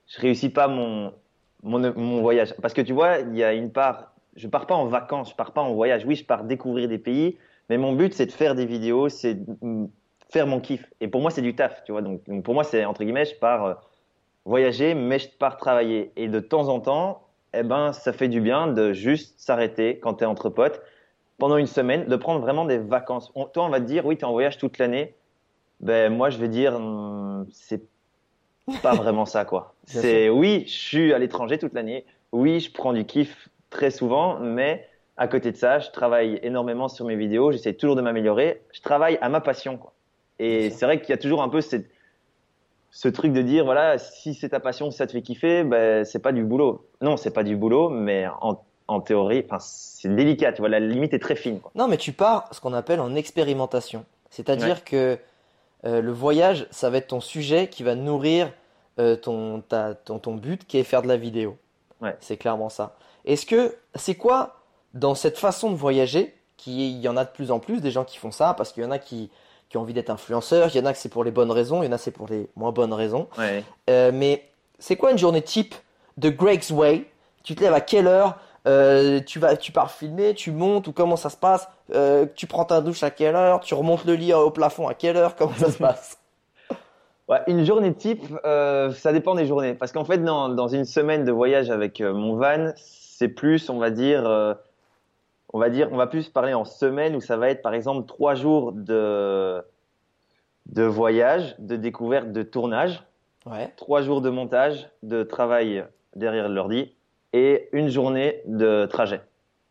je réussis pas mon, mon, mon voyage. Parce que tu vois, il y a une part. Je pars pas en vacances, je pars pas en voyage. Oui, je pars découvrir des pays, mais mon but, c'est de faire des vidéos, c'est de faire mon kiff. Et pour moi, c'est du taf, tu vois. Donc, donc pour moi, c'est entre guillemets, je pars euh, voyager, mais je pars travailler. Et de temps en temps, eh ben, ça fait du bien de juste s'arrêter quand tu es entre potes pendant une semaine, de prendre vraiment des vacances. On- toi, on va te dire, oui, tu es en voyage toute l'année. Ben, moi, je vais dire, hum, c'est pas vraiment ça, quoi. C'est, oui, je suis à l'étranger toute l'année. Oui, je prends du kiff très souvent, mais à côté de ça, je travaille énormément sur mes vidéos. J'essaie toujours de m'améliorer. Je travaille à ma passion, quoi. Et c'est vrai qu'il y a toujours un peu cette, ce truc de dire, voilà, si c'est ta passion, si ça te fait kiffer, ben, c'est pas du boulot. Non, c'est pas du boulot, mais en, en théorie, c'est délicat, tu vois, la limite est très fine, quoi. Non, mais tu pars ce qu'on appelle en expérimentation. C'est-à-dire que euh, le voyage, ça va être ton sujet qui va nourrir euh, ton, ta- ton, ton but qui est faire de la vidéo. Ouais. C'est clairement ça. Est-ce que c'est quoi dans cette façon de voyager, qui il y en a de plus en plus des gens qui font ça parce qu'il y en a qui, qui ont envie d'être influenceurs, il y en a que c'est pour les bonnes raisons, il y en a c'est pour les moins bonnes raisons. Ouais. Euh, mais c'est quoi une journée type de Greg's Way? Tu te lèves à quelle heure? Euh, Tu vas, tu pars filmer, tu montes ou comment ça se passe? Euh, Tu prends ta douche à quelle heure? Tu remontes le lit au plafond à quelle heure? Comment ça se passe? Ouais, une journée type, euh, ça dépend des journées. Parce qu'en fait, dans, dans une semaine de voyage avec euh, mon van, c'est plus, on va dire, euh, on va dire, on va plus parler en semaine où ça va être, par exemple, trois jours de, de voyage, de découverte, de tournage, Ouais. trois jours de montage, de travail derrière l'ordi et une journée de trajet.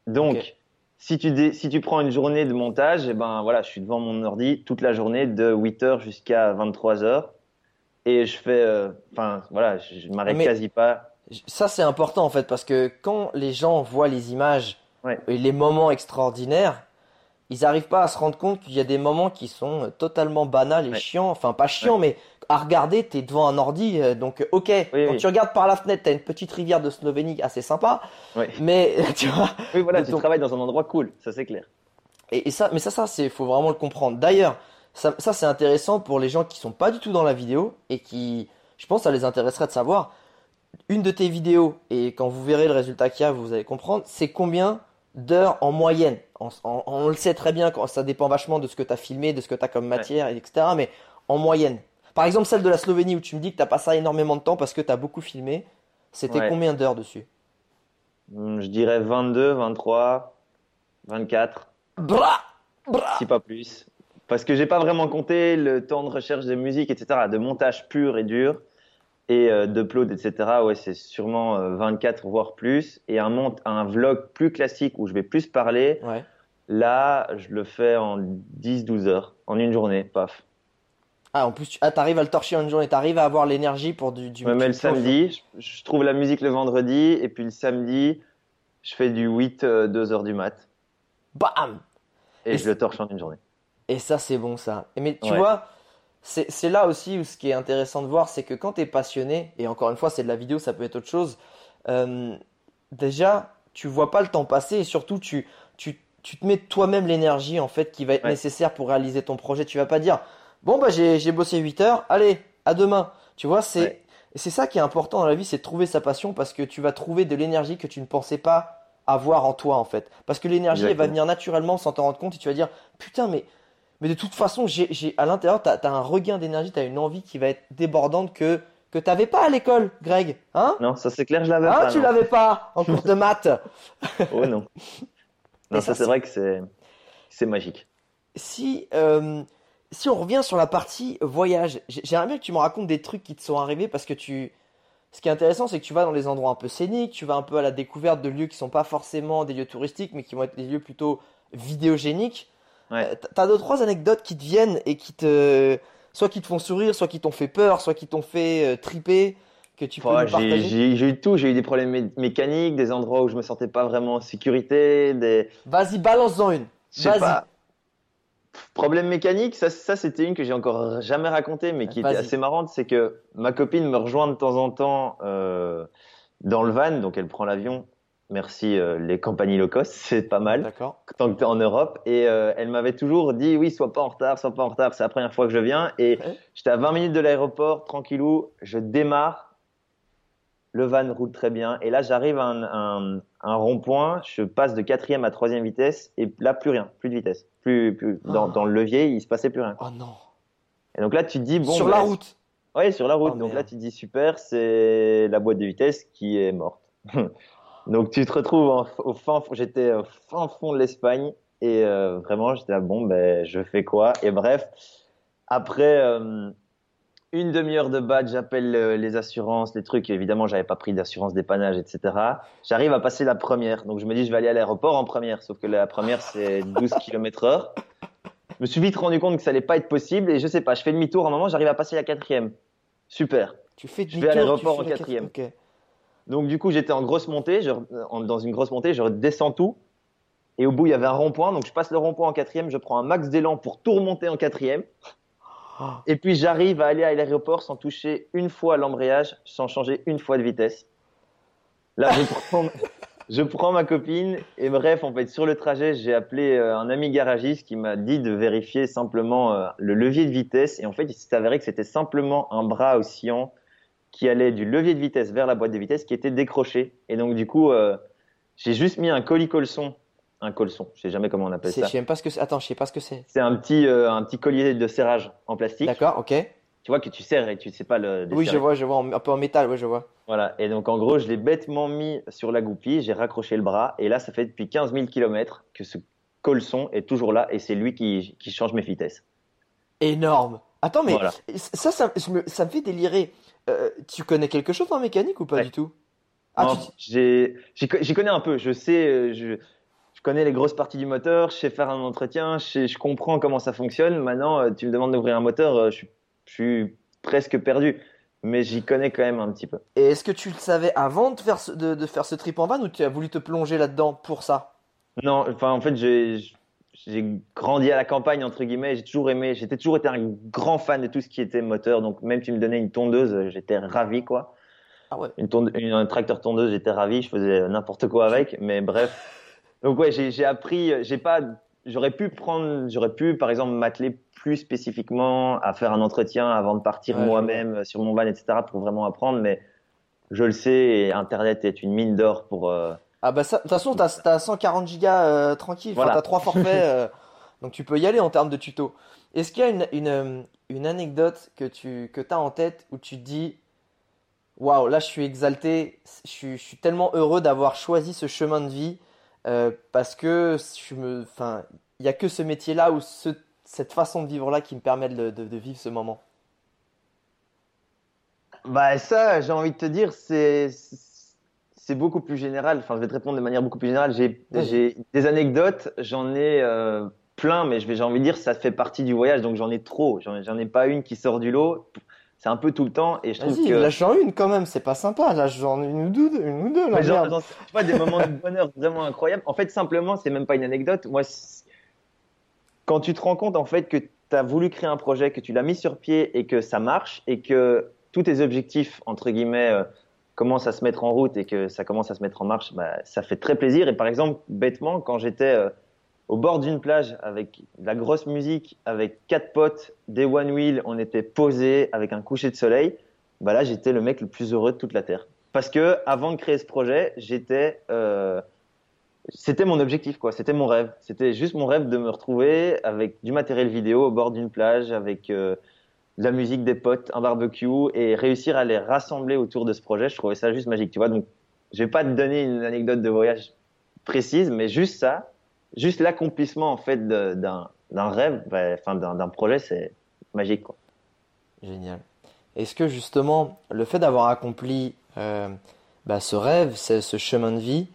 Donc, si tu dé- si tu prends une journée de montage, et ben voilà, je suis devant mon ordi toute la journée de 8h jusqu'à 23h et je fais euh, enfin voilà, je, je m'arrête quasi pas. Ça c'est important en fait parce que quand les gens voient les images Ouais. et les moments extraordinaires, ils n'arrivent pas à se rendre compte qu'il y a des moments qui sont euh, totalement banals et Ouais. chiants. Enfin pas chiants mais à regarder, t'es devant un ordi, euh, donc euh, ok, Oui, quand oui. tu regardes par la fenêtre, t'as une petite rivière de Slovénie assez sympa, Ouais. mais tu vois, Oui, voilà, tu ton- travailles dans un endroit cool, ça c'est clair. Et, et ça, mais ça, ça, c'est, faut vraiment le comprendre. D'ailleurs, ça, ça c'est intéressant pour les gens qui sont pas du tout dans la vidéo et qui, je pense, ça les intéresserait de savoir. Une de tes vidéos et quand vous verrez le résultat qu'il y a, vous allez comprendre. C'est combien d'heures en moyenne. On, on- on le sait très bien quand ça dépend vachement de ce que tu as filmé, de ce que tu as comme matière, etc. Mais en moyenne. Par exemple, celle de la Slovénie où tu me dis que t'as passé énormément de temps parce que tu as beaucoup filmé. C'était Ouais. combien d'heures dessus? Hum, Je dirais 22, 23, 24. Bra! Bra! si pas plus. Parce que j'ai pas vraiment compté le temps de recherche de musique, etc., de montage pur et dur, et euh, d'upload, etc. Ouais, c'est sûrement euh, 24 voire plus. Et un, mont un vlog plus classique où je vais plus parler, Ouais. là, je le fais en 10-12 heures, en une journée, paf. Ah, en plus, tu ah, t'arrives à le torcher en une journée, t'arrives à avoir l'énergie pour du, du Je me mets le samedi, je, je trouve la musique le vendredi, et puis le samedi, je fais du 8, euh, 2 heures du mat, Bam! et, Et je le torche en une journée. Et ça, c'est bon, ça. Mais tu Ouais. vois, c'est là aussi où ce qui est intéressant de voir, c'est que quand t'es passionné, et encore une fois, c'est de la vidéo, ça peut être autre chose, euh, déjà, tu vois pas le temps passer, et surtout, tu, tu, tu te mets toi-même l'énergie en fait qui va être Ouais. nécessaire pour réaliser ton projet. Tu vas pas dire bon bah j'ai bossé 8 heures, allez à demain. Tu vois c'est Ouais. c'est ça qui est important dans la vie, c'est de trouver sa passion parce que tu vas trouver de l'énergie que tu ne pensais pas avoir en toi en fait. Parce que l'énergie elle va venir naturellement sans t'en rendre compte et tu vas dire putain mais mais de toute façon j'ai à l'intérieur t'as t'as un regain d'énergie, t'as une envie qui va être débordante que que t'avais pas à l'école, Greg, hein? Non, ça c'est clair, je l'avais Ah, pas. tu l'avais pas en cours de maths. Oh non. Et Non, ça, ça c'est vrai que c'est c'est magique. Si, euh, si on revient sur la partie voyage, j'ai- j'aimerais bien que tu me racontes des trucs qui te sont arrivés parce que tu. Ce qui est intéressant, c'est que tu vas dans des endroits un peu scéniques, tu vas un peu à la découverte de lieux qui sont pas forcément des lieux touristiques, mais qui vont être des lieux plutôt vidéogéniques. Ouais. Euh, T'as deux, trois anecdotes qui te viennent et qui te. Soit qui te font sourire, soit qui t'ont fait peur, soit qui t'ont fait euh, triper, que tu peux Oh, j'ai partager. j'ai- j'ai eu tout, j'ai eu des problèmes mé- mécaniques, des endroits où je me sentais pas vraiment en sécurité, des Vas-y, balance-en une. Vas-y. Problème mécanique, ça, ça c'était une que j'ai encore jamais racontée, mais qui était assez marrante, c'est que ma copine me rejoint de temps en temps euh, dans le van, donc elle prend l'avion. Merci euh, les compagnies low cost, c'est pas mal D'accord. tant que t'es en Europe. Et euh, elle m'avait toujours dit oui, sois pas en retard, sois pas en retard. C'est la première fois que je viens. Et Ouais. j'étais à 20 minutes de l'aéroport, tranquillou. Je démarre. Le van roule très bien. Et là, j'arrive à un, un- un rond-point. Je passe de quatrième à troisième vitesse. Et là, plus rien, plus de vitesse. Plus, plus dans, Ah. dans le levier, il se passait plus rien. Oh non. Et donc là, tu te dis bon. Sur bah, la route. oui, sur la route. Oh, Donc merde. là, tu te dis super, c'est la boîte de vitesse qui est morte. Donc tu te retrouves en- au fin fond, j'étais au fin fond de l'Espagne et euh, vraiment j'étais là, bon, ben je fais quoi? Et bref, après euh, une demi-heure de badge, j'appelle euh, les assurances, les trucs. Évidemment, j'avais pas pris d'assurance dépannage, etc. J'arrive à passer la première. Donc je me dis, je vais aller à l'aéroport en première. Sauf que la première, c'est 12 km heure. Je me suis vite rendu compte que ça allait pas être possible et je sais pas, je fais demi-tour. Un moment, j'arrive à passer la quatrième. Super. Tu fais Je vais à l'aéroport en quatrième. Ok. Donc du coup, j'étais en grosse montée, dans une grosse montée, je redescends tout. Et au bout, il y avait un rond-point, donc je passe le rond-point en quatrième, je prends un max d'élan pour tout remonter en quatrième. Et puis j'arrive à aller à l'aéroport sans toucher une fois l'embrayage, sans changer une fois de vitesse. Là, je prends, je prends ma copine et bref, en fait, sur le trajet, j'ai appelé euh, un ami garagiste qui m'a dit de vérifier simplement euh, le levier de vitesse. Et en fait, il s'est avéré que c'était simplement un bras oscillant qui allait du levier de vitesse vers la boîte de vitesse qui était décroché. Et donc, du coup, euh, j'ai juste mis un colis-colson. Un colson, je sais jamais comment on appelle ça. Je sais même pas ce que c'est. Attends, je sais pas ce que c'est. C'est un petit, euh, un petit collier de serrage en plastique. D'accord, ok. Tu vois que tu serres et tu sais pas le. Oui, je vois, je vois, un peu en métal, ouais, je vois. Voilà. Et donc, en gros, je l'ai bêtement mis sur la goupille, j'ai raccroché le bras. Et là, ça fait depuis 15 000 km que ce colson est toujours là et c'est lui qui, qui change mes vitesses. Énorme. Attends, mais Voilà. ça, ça, je me- ça me fait délirer. Euh, tu connais quelque chose en mécanique ou pas Ouais. du tout? Ah, tu- J'y co- j'y connais un peu. Je sais, euh, je, je connais les grosses parties du moteur, je sais faire un entretien, je, sais- je comprends comment ça fonctionne. Maintenant, euh, tu me demandes d'ouvrir un moteur, je, suis- je suis presque perdu. Mais j'y connais quand même un petit peu. Et est-ce que tu le savais avant de faire ce, de, de faire ce trip en van ou tu as voulu te plonger là-dedans pour ça? Non, enfin, en fait, j'ai j'ai grandi à la campagne, entre guillemets. J'ai toujours aimé, j'étais toujours été un grand fan de tout ce qui était moteur. Donc, même tu me donnais une tondeuse, j'étais ravi, quoi. Ah ouais. Une tonde, une- un tracteur tondeuse, j'étais ravi. Je faisais n'importe quoi avec. Mais bref. Donc, ouais, j'ai appris, j'ai pas, j'aurais pu prendre, j'aurais pu, par exemple, m'atteler plus spécifiquement à faire un entretien avant de partir Ouais, moi-même sur mon van, etc., pour vraiment apprendre. Mais je le sais, et Internet est une mine d'or pour, euh, Ah bah ça, de toute façon, t'as, t'as 140 gigas euh, tranquille, enfin, Voilà. t'as trois forfaits, euh, donc tu peux y aller en termes de tuto. Est-ce qu'il y a une, une, euh, une anecdote que tu que t'as en tête où tu te dis, waouh, là je suis exalté, je suis, je suis tellement heureux d'avoir choisi ce chemin de vie euh, parce que je me, enfin, il y a que ce métier-là ou ce, cette façon de vivre-là qui me permet de, de, de vivre ce moment? Bah ça, j'ai envie de te dire, c'est c'est beaucoup plus général. Enfin, je vais te répondre de manière beaucoup plus générale. J'ai des anecdotes, j'en ai euh, plein, mais je vais j'ai envie de dire ça fait partie du voyage, donc j'en ai trop. J'en ai pas une qui sort du lot. C'est un peu tout le temps, et je trouve que lâche-en une quand même, c'est pas sympa, lâche-en une ou deux, une ou deux, là, genre, tu vois, des moments de bonheur vraiment incroyables. En fait, simplement, c'est même pas une anecdote. Moi, quand tu te rends compte, en fait, que tu as voulu créer un projet, que tu l'as mis sur pied et que ça marche et que tous tes objectifs, entre guillemets, euh, commencent à se mettre en route et que ça commence à se mettre en marche, bah, ça fait très plaisir. Et par exemple, bêtement, quand j'étais euh, au bord d'une plage avec la grosse musique, avec quatre potes, des one wheel, on était posés avec un coucher de soleil. Bah là, j'étais le mec le plus heureux de toute la terre. Parce que avant de créer ce projet, j'étais, euh, c'était mon objectif quoi, c'était mon rêve. C'était juste mon rêve de me retrouver avec du matériel vidéo au bord d'une plage, avec euh, de la musique, des potes, un barbecue et réussir à les rassembler autour de ce projet. Je trouvais ça juste magique, tu vois. Donc, je vais pas te donner une anecdote de voyage précise, mais juste ça, juste l'accomplissement en fait d'un rêve, enfin d'un projet, c'est magique quoi. Génial. Est-ce que justement le fait d'avoir accompli euh, bah, ce rêve, ce, chemin de vie,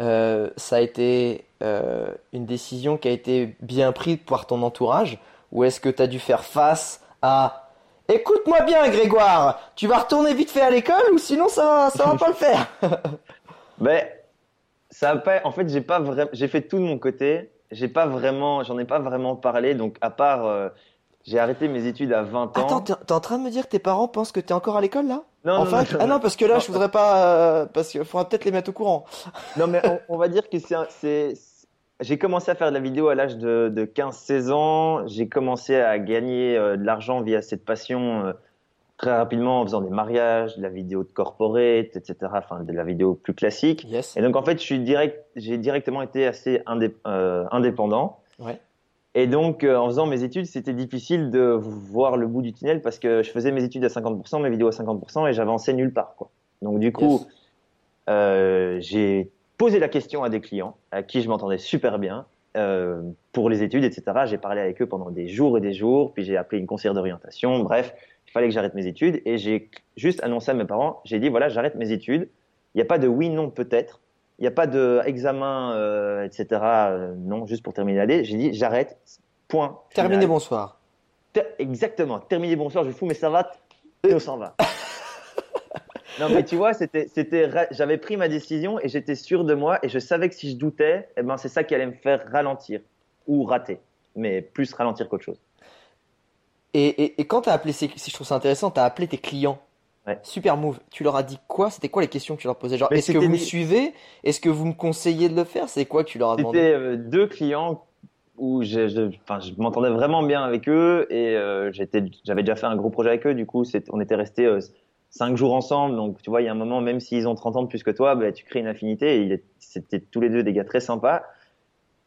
euh, ça a été euh, une décision qui a été bien prise par ton entourage? Ou est-ce que tu as dû faire face à Écoute-moi bien Grégoire, tu vas retourner vite fait à l'école ou sinon ça ça va pas le faire Ben ça a pas en fait, j'ai pas vraiment j'ai fait tout de mon côté, j'ai pas vraiment j'en ai pas vraiment parlé. Donc à part euh, j'ai arrêté mes études à 20 ans. Attends, t'es en train de me dire que tes parents pensent que t'es encore à l'école là? Non, en non, fac non, Ah non, parce que là, je voudrais pas, euh, parce qu'il faudra peut-être les mettre au courant. Non, mais on, on va dire que c'est, c'est, j'ai commencé à faire de la vidéo à l'âge de, de 15-16 ans. J'ai commencé à gagner euh, de l'argent via cette passion euh, très rapidement en faisant des mariages, de la vidéo de corporate, etc. Enfin, de la vidéo plus classique. Yes. Et donc, en fait, je suis direct, j'ai directement été assez indép euh, indépendant. Ouais. Et donc, en faisant mes études, c'était difficile de voir le bout du tunnel parce que je faisais mes études à 50%, mes vidéos à 50% et j'avançais nulle part. Quoi. Donc, du coup, Yes. j'ai posé la question à des clients à qui je m'entendais super bien euh, pour les études, etc. J'ai parlé avec eux pendant des jours et des jours, puis j'ai appelé une conseillère d'orientation. Bref, il fallait que j'arrête mes études et j'ai juste annoncé à mes parents, j'ai dit voilà, j'arrête mes études. Il n'y a pas de oui, non, peut-être. Il n'y a pas de examen, euh, etc. euh, non, juste pour terminer l'année. J'ai dit j'arrête. Point. Terminé, bonsoir. Ter- exactement. Terminé, bonsoir. Je fous mes savates et on s'en va. non, mais tu vois, c'était, j'avais pris ma décision et j'étais sûr de moi et je savais que si je doutais, eh ben, c'est ça qui allait me faire ralentir ou rater, mais plus ralentir qu'autre chose. Et, et, et quand t'as appelé, ces- si je trouve ça intéressant, t'as appelé tes clients. Ouais. Super move. Tu leur as dit quoi? C'était quoi les questions que tu leur posais? Genre, est-ce que vous me suivez? Est-ce que vous me conseillez de le faire? C'est quoi que tu leur as demandé? C'était euh, deux clients où je, je, je m'entendais vraiment bien avec eux et euh, j'avais déjà fait un gros projet avec eux. Du coup, on était restés euh, cinq jours ensemble. Donc, tu vois, il y a un moment, même s'ils ont 30 ans de plus que toi, ben, tu crées une affinité. C'était tous les deux des gars très sympas.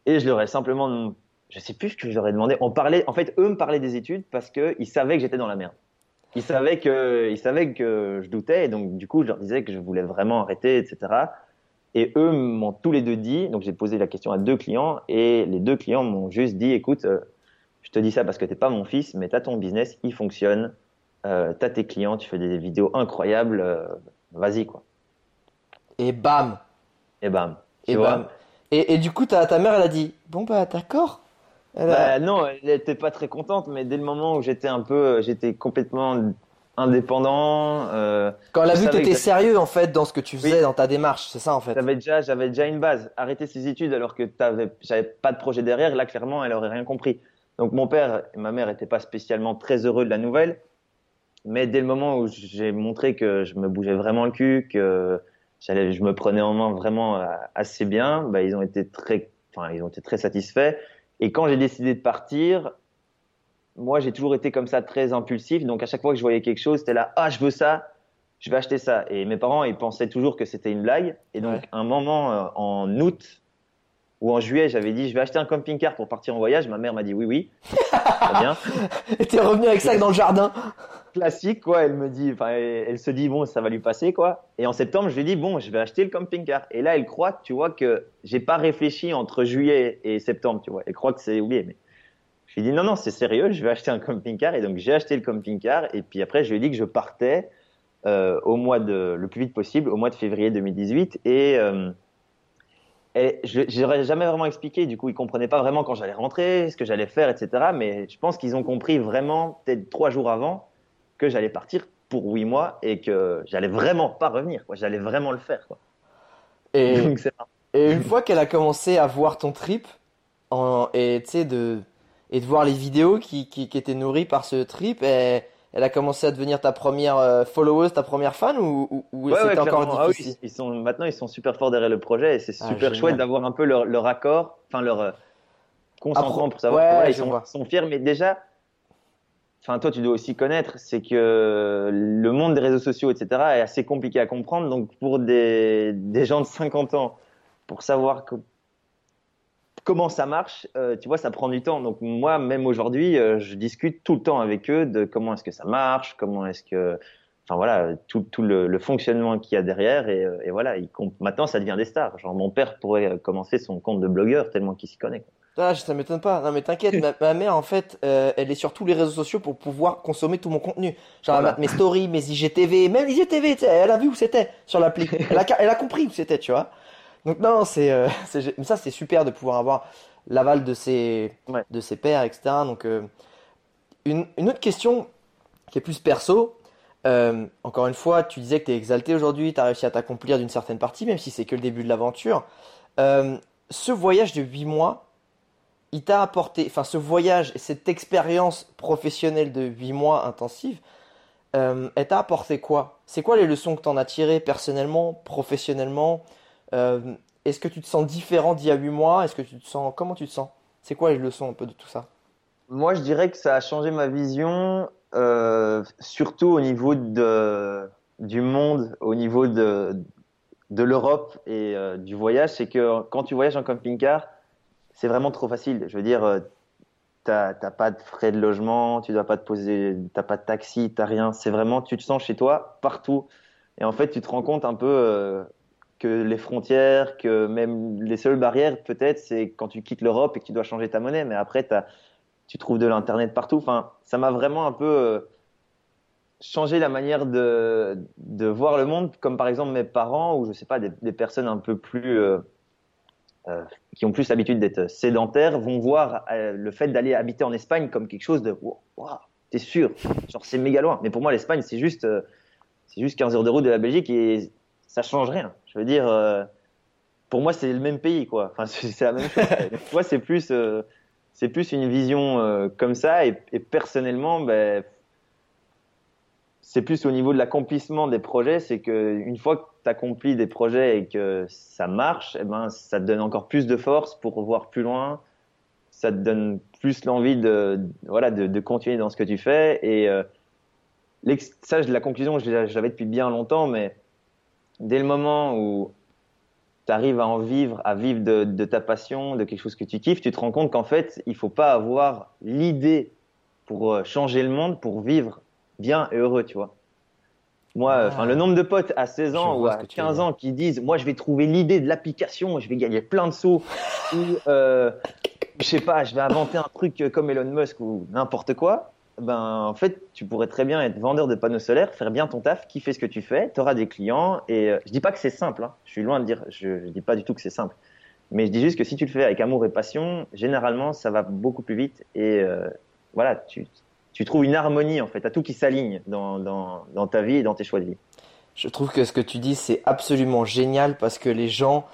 Et je leur ai simplement, je sais plus ce que je leur ai demandé. On parlait, en fait, eux me parlaient des études parce que ils savaient que j'étais dans la merde. Ils savaient que, savaient que je doutais. Et donc, du coup, je leur disais que je voulais vraiment arrêter, etc. Et eux m'ont tous les deux dit, donc j'ai posé la question à deux clients, et les deux clients m'ont juste dit, écoute, euh, je te dis ça parce que t'es pas mon fils, mais t'as ton business, il fonctionne, euh, t'as tes clients, tu fais des vidéos incroyables, euh, vas-y quoi. Et bam Et bam. Et bam et, et du coup, ta, ta mère, elle a dit Bon, bah, d'accord. A- Bah, non, elle était pas très contente, mais dès le moment où j'étais un peu, euh, j'étais complètement indépendant, euh, Quand elle a vu que t'étais sérieux, en fait, dans ce que tu faisais, Oui. dans ta démarche, c'est ça, en fait. j'avais déjà, j'avais déjà une base. Arrêter ses études alors que t'avais, j'avais pas de projet derrière, là clairement, elle aurait rien compris. Donc mon père et ma mère étaient pas spécialement très heureux de la nouvelle, mais dès le moment où j'ai montré que je me bougeais vraiment le cul, que j'allais, je me prenais en main vraiment euh, assez bien, bah ils ont été très, enfin ils ont été très satisfaits. Et quand j'ai décidé de partir, moi j'ai toujours été comme ça très impulsif, donc à chaque fois que je voyais quelque chose, c'était là, ah je veux ça, je vais acheter ça. Et mes parents, ils pensaient toujours que c'était une blague. Et donc, Ouais. un moment, euh, en août ou en juillet, j'avais dit, je vais acheter un camping-car pour partir en voyage. Ma mère m'a dit oui, oui. Très bien. Et t'es revenu avec ça dans le jardin. Classique, quoi. Elle me dit, enfin, elle, se dit, bon, ça va lui passer, quoi. Et en septembre, je lui ai dit, bon, je vais acheter le camping-car. Et là, elle croit, tu vois, que j'ai pas réfléchi entre juillet et septembre, tu vois. Elle croit que c'est oublié, mais je lui ai dit, non, non, c'est sérieux, je vais acheter un camping-car. Et donc, j'ai acheté le camping-car. Et puis après, je lui ai dit que je partais euh, au mois de, le plus vite possible, au mois de février 2018. Et, euh, et je j'aurais jamais vraiment expliqué. Du coup, ils comprenaient pas vraiment quand j'allais rentrer, ce que j'allais faire, etc. Mais je pense qu'ils ont compris vraiment, peut-être trois jours avant, que j'allais partir pour huit mois et que j'allais vraiment pas revenir. Quoi. J'allais vraiment le faire. Quoi. Et, Donc, une fois qu'elle a commencé à voir ton trip, en, et tu sais, de, et de voir les vidéos qui, qui, qui étaient nourries par ce trip, et, elle a commencé à devenir ta première euh, followeuse, ta première fan, ou, ou, ou Ouais, c'était ouais, encore clairement. Ah oui, difficile? ils sont maintenant ils sont super forts derrière le projet et c'est Ah, super chouette d'avoir un peu leur, leur accord, enfin leur euh, consentement pour savoir ouais, voilà, ils sont, sont fiers, mais déjà, enfin toi tu dois aussi connaître, c'est que le monde des réseaux sociaux, etc., est assez compliqué à comprendre. Donc pour des, des gens de 50 ans, pour savoir que- comment ça marche, euh, tu vois, ça prend du temps. Donc moi, même aujourd'hui, euh, je discute tout le temps avec eux de comment est-ce que ça marche, comment est-ce que, enfin voilà, tout, tout le, le fonctionnement qu'il y a derrière. Et, euh, et voilà, ils maintenant ça devient des stars. Genre mon père pourrait commencer son compte de blogueur tellement qu'il s'y connaît. quoi. Ah, ça m'étonne pas. Non, mais t'inquiète, ma, ma mère, en fait, euh, elle est sur tous les réseaux sociaux pour pouvoir consommer tout mon contenu. Genre, Voilà. mes stories, mes IGTV, même sais, elle a vu où c'était sur l'appli. Elle a, elle a compris où c'était, tu vois. Donc, non, c'est, euh, mais ça, c'est super de pouvoir avoir l'aval de ses, Ouais. de ses pairs, etc. Donc, euh, une, une autre question qui est plus perso. Euh, encore une fois, tu disais que tu es exalté aujourd'hui, tu as réussi à t'accomplir d'une certaine partie, même si c'est que le début de l'aventure. Ce voyage de 8 mois, il t'a apporté, enfin ce voyage et cette expérience professionnelle de 8 mois intensive, elle t'a apporté quoi? C'est quoi les leçons que t'en as tirées personnellement, professionnellement? Euh, est-ce que tu te sens différent d'il y a 8 mois? Est-ce que tu te sens, comment tu te sens? C'est quoi les leçons un peu de tout ça? Moi, je dirais que ça a changé ma vision, euh, surtout au niveau de, du monde, au niveau de, de l'Europe et euh, du voyage. C'est que quand tu voyages en camping-car, c'est vraiment trop facile. Je veux dire, t'as pas de frais de logement, tu dois pas te poser, t'as pas de taxi, t'as rien. C'est vraiment, tu te sens chez toi partout. Et en fait, tu te rends compte un peu que les frontières, que même les seules barrières, peut-être, c'est quand tu quittes l'Europe et que tu dois changer ta monnaie. Mais après, tu trouves de l'internet partout. Enfin, ça m'a vraiment un peu euh, changé la manière de, de voir le monde, comme par exemple mes parents ou je sais pas des, personnes un peu plus euh, euh, qui ont plus l'habitude d'être sédentaires vont voir le fait d'aller habiter en Espagne comme quelque chose de wow, wow, t'es sûr, genre c'est méga loin. Mais pour moi, l'Espagne c'est juste c'est juste 15 heures de route de la Belgique et ça change rien. Je veux dire, euh, pour moi c'est le même pays quoi. Enfin c'est la même chose. pour moi c'est plus euh, c'est plus une vision euh, comme ça et, et personnellement ben c'est plus au niveau de l'accomplissement des projets c'est que une fois que tu accomplis des projets et que ça marche eh ben ça te donne encore plus de force pour voir plus loin ça te donne plus l'envie de voilà de, de continuer dans ce que tu fais et ça la conclusion je l'avais depuis bien longtemps mais dès le moment où tu arrives à en vivre, à vivre de, de ta passion, de quelque chose que tu kiffes, tu te rends compte qu'en fait, il faut pas avoir l'idée pour euh, changer le monde, pour vivre bien et heureux, tu vois. Moi, Ah. enfin, le nombre de potes à 16 ans ou à ce que tu veux 15 dire. ans qui disent, moi, je vais trouver l'idée de l'application, je vais gagner plein de sous, ou, euh, je sais pas, je vais inventer un truc comme Elon Musk ou n'importe quoi. Ben, en fait, tu pourrais très bien être vendeur de panneaux solaires, faire bien ton taf, kiffer ce que tu fais, tu auras des clients. Et euh, je dis pas que c'est simple, hein. je suis loin de dire, je, je dis pas du tout que c'est simple. Mais je dis juste que si tu le fais avec amour et passion, généralement, ça va beaucoup plus vite. Et euh, voilà, tu, tu trouves une harmonie, en fait, à tout qui s'aligne dans, dans, dans ta vie et dans tes choix de vie. Je trouve que ce que tu dis, c'est absolument génial parce que les gens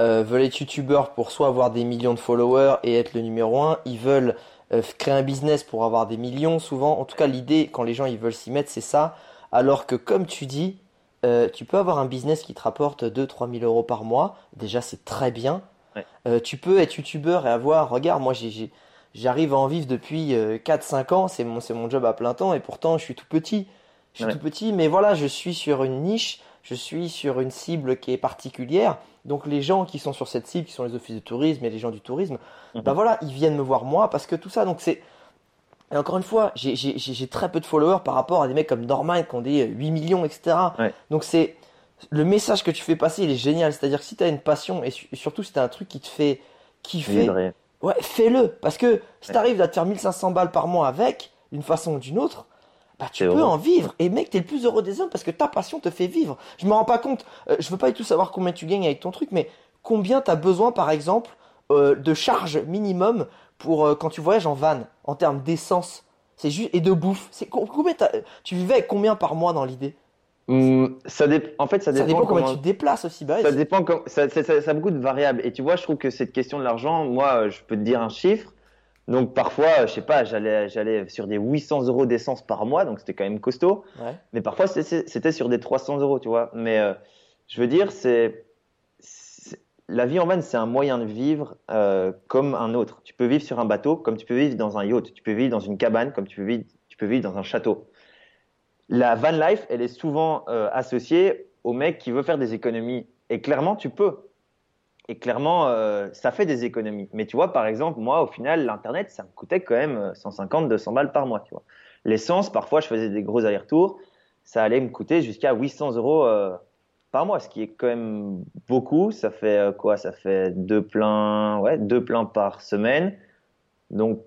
euh, veulent être youtubeurs pour soit avoir des millions de followers et être le numéro un, ils veulent euh, créer un business pour avoir des millions souvent. En tout cas, l'idée, quand les gens ils veulent s'y mettre, c'est ça. Alors que, comme tu dis, euh, tu peux avoir un business qui te rapporte 2-3 000 euros par mois. Déjà, c'est très bien. Ouais. Euh, tu peux être youtubeur et avoir, regarde, moi j'ai, j'arrive à en vivre depuis euh, 4-5 ans, c'est mon, c'est mon job à plein temps et pourtant je suis tout petit. Je suis Ouais. tout petit, mais voilà, je suis sur une niche, je suis sur une cible qui est particulière. Donc les gens qui sont sur cette cible, qui sont les offices de tourisme et les gens du tourisme, Mhm. bah voilà, ils viennent me voir moi parce que tout ça, donc c'est... Et encore une fois, j'ai- très peu de followers par rapport à des mecs comme Norman qui ont des euh, 8 millions, etc. Ouais. Donc c'est... Le message que tu fais passer, il est génial. C'est-à-dire que si tu as une passion et su- surtout si tu as un truc qui te fait kiffer. Ouais, fais-le. Parce que si Ouais. t'arrives à te faire 1500 balles par mois avec, d'une façon ou d'une autre, bah tu peux heureux. en vivre. Et mec, t'es le plus heureux des hommes parce que ta passion te fait vivre. Je me rends pas compte, euh, je veux pas du tout savoir combien tu gagnes avec ton truc, mais combien t'as besoin, par exemple, euh, de charge minimum pour euh, quand tu voyages en van, en termes d'essence. C'est juste, et de bouffe. C'est co- combien tu vivais avec combien par mois dans l'idée? Hum, ça dé- En fait, ça Ça dépend, dépend combien comment- tu te déplaces aussi, bah Ça dépend, comme, ça, ça, ça, ça a beaucoup de variables. Et tu vois, je trouve que cette question de l'argent, moi, je peux te dire un chiffre. Donc parfois, je sais pas, j'allais, j'allais sur des 800 euros d'essence par mois, donc c'était quand même costaud. Ouais. Mais parfois, c'était sur des 300 euros, tu vois. Mais euh, je veux dire, c'est, c'est- la vie en van, c'est un moyen de vivre euh, comme un autre. Tu peux vivre sur un bateau, comme tu peux vivre dans un yacht. Tu peux vivre dans une cabane, comme tu peux vivre, tu peux vivre dans un château. La van life, elle est souvent euh, associée au mec qui veut faire des économies. Et clairement, tu peux. Et clairement, euh, ça fait des économies. Mais tu vois, par exemple, moi, au final, l'Internet, ça me coûtait quand même 150, 200 balles par mois. Tu vois. L'essence, parfois, je faisais des gros allers-retours. Ça allait me coûter jusqu'à 800 euros par mois, ce qui est quand même beaucoup. Ça fait euh, quoi? Ça fait deux pleins, ouais, deux pleins par semaine. Donc,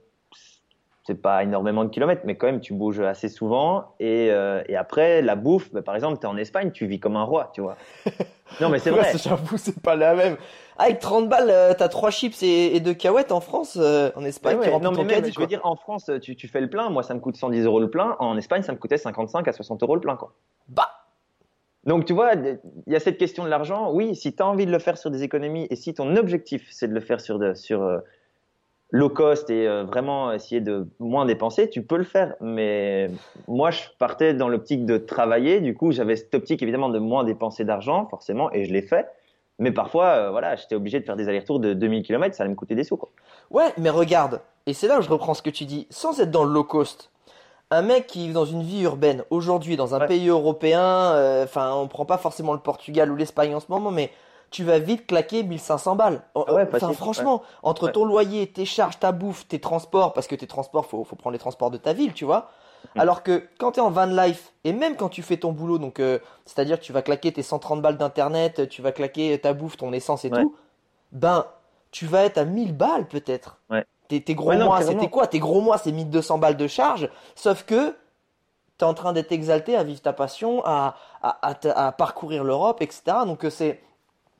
c'est pas énormément de kilomètres, mais quand même, tu bouges assez souvent. Et, euh, et après, la bouffe, bah, par exemple, tu es en Espagne, tu vis comme un roi, tu vois. Non, mais c'est vrai. J'avoue, c'est pas la même. Avec 30 balles, euh, tu as trois chips et, deux cahuètes en France, en Espagne, ouais, non, mais même, je veux dire, en France, tu, tu, fais le plein. Moi, ça me coûte 110 euros le plein. En Espagne, ça me coûtait 55 à 60 euros le plein, quoi. Bah, donc, tu vois, il y a cette question de l'argent. Oui, si tu as envie de le faire sur des économies et si ton objectif, c'est de le faire sur, de, sur euh, low cost et euh, vraiment essayer de moins dépenser, tu peux le faire. Mais moi, je partais dans l'optique de travailler. Du coup, j'avais cette optique, évidemment, de moins dépenser d'argent, forcément, et je l'ai fait. Mais parfois, euh, voilà, j'étais obligé de faire des allers-retours de 2000 km, ça allait me coûter des sous. Quoi. Ouais, mais regarde, et c'est là où je reprends ce que tu dis, sans être dans le low cost, un mec qui vit dans une vie urbaine aujourd'hui dans un pays européen, euh, enfin on prend pas forcément le Portugal ou l'Espagne en ce moment, mais tu vas vite claquer 1500 balles. enfin, franchement, entre ton loyer, tes charges, ta bouffe, tes transports, parce que tes transports, faut, faut prendre les transports de ta ville, tu vois. Mm. Alors que quand tu es en van life, et même quand tu fais ton boulot, donc euh, c'est-à-dire que tu vas claquer tes 130 balles d'internet, tu vas claquer ta bouffe, ton essence et tout, ben tu vas être à 1000 balles peut-être. Tes, gros mois, c'était quoi? Tes gros mois, c'est 1200 balles de charge. Sauf que tu es en train d'être exalté à vivre ta passion, à, à, parcourir l'Europe, etc. Donc euh, c'est.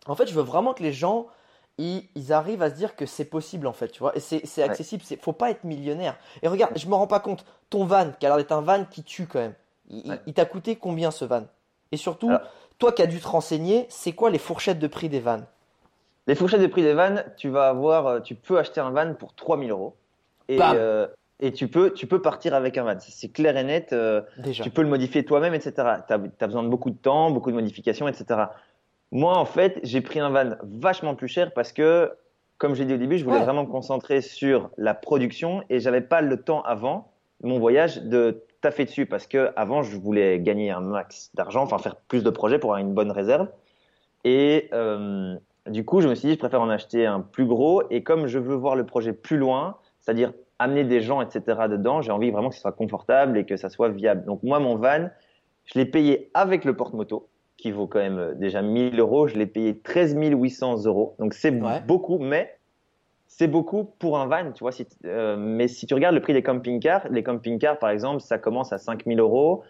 En fait, je veux vraiment que les gens. Ils, arrivent à se dire que c'est possible en fait, tu vois, et c'est accessible, il faut pas être millionnaire. Et regarde, je me rends pas compte, ton van, qui a l'air d'être un van qui tue quand même, il, t'a coûté combien ce van? Et surtout, toi qui as dû te renseigner, c'est quoi les fourchettes de prix des vannes? Les fourchettes de prix des vannes, tu vas avoir, euh, tu peux acheter un van pour 3000 euros. Et, euh, et tu peux, tu peux partir avec un van. C'est clair et net. Euh, tu peux le modifier toi-même, etc. Tu as, besoin de beaucoup de temps, beaucoup de modifications, etc. Moi, en fait, j'ai pris un van vachement plus cher parce que, comme j'ai dit au début, je voulais vraiment me concentrer sur la production et j'avais pas le temps avant mon voyage de taffer dessus parce que avant, je voulais gagner un max d'argent, enfin faire plus de projets pour avoir une bonne réserve. Et, euh, du coup, je me suis dit, je préfère en acheter un plus gros. Et comme je veux voir le projet plus loin, c'est-à-dire amener des gens, etc. dedans, j'ai envie vraiment que ce soit confortable et que ça soit viable. Donc moi, mon van, je l'ai payé avec le porte-moto, qui vaut quand même euh, déjà 1000 euros. Je l'ai payé 13 800 euros. Donc c'est beaucoup, mais c'est beaucoup pour un van, tu vois. Euh, mais si tu regardes le prix des camping-cars, les camping-cars, par exemple, ça commence à 5000 euros.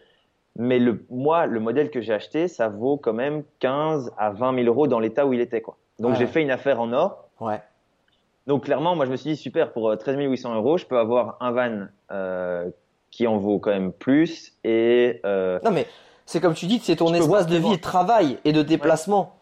Mais le, moi, le modèle que j'ai acheté, ça vaut quand même 15 à 20 000 euros dans l'état où il était, quoi. Donc j'ai fait une affaire en or. Ouais. Donc clairement, moi je me suis dit super pour 13 euh, 800 euros, je peux avoir un van euh, qui en vaut quand même plus et. Euh, non mais c'est comme tu dis, c'est ton espace de vie, de travail et de déplacement.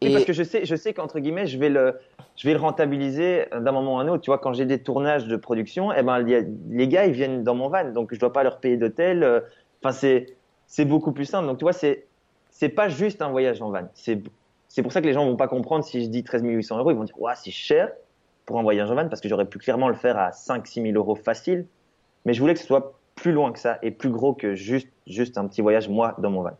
Et... parce que je sais, je sais qu'entre guillemets, je vais le, je vais le rentabiliser d'un moment à un autre. Tu vois, quand j'ai des tournages de production, eh ben les gars ils viennent dans mon van, donc je dois pas leur payer d'hôtel. Euh, enfin c'est, c'est beaucoup plus simple. Donc tu vois, c'est, c'est pas juste un voyage en van. C'est c'est pour ça que les gens vont pas comprendre si je dis 13 800 euros. Ils vont dire, ouais, c'est cher pour un voyage en van parce que j'aurais pu clairement le faire à 5 6 000 euros facile. Mais je voulais que ce soit plus loin que ça et plus gros que juste, juste un petit voyage, moi, dans mon van.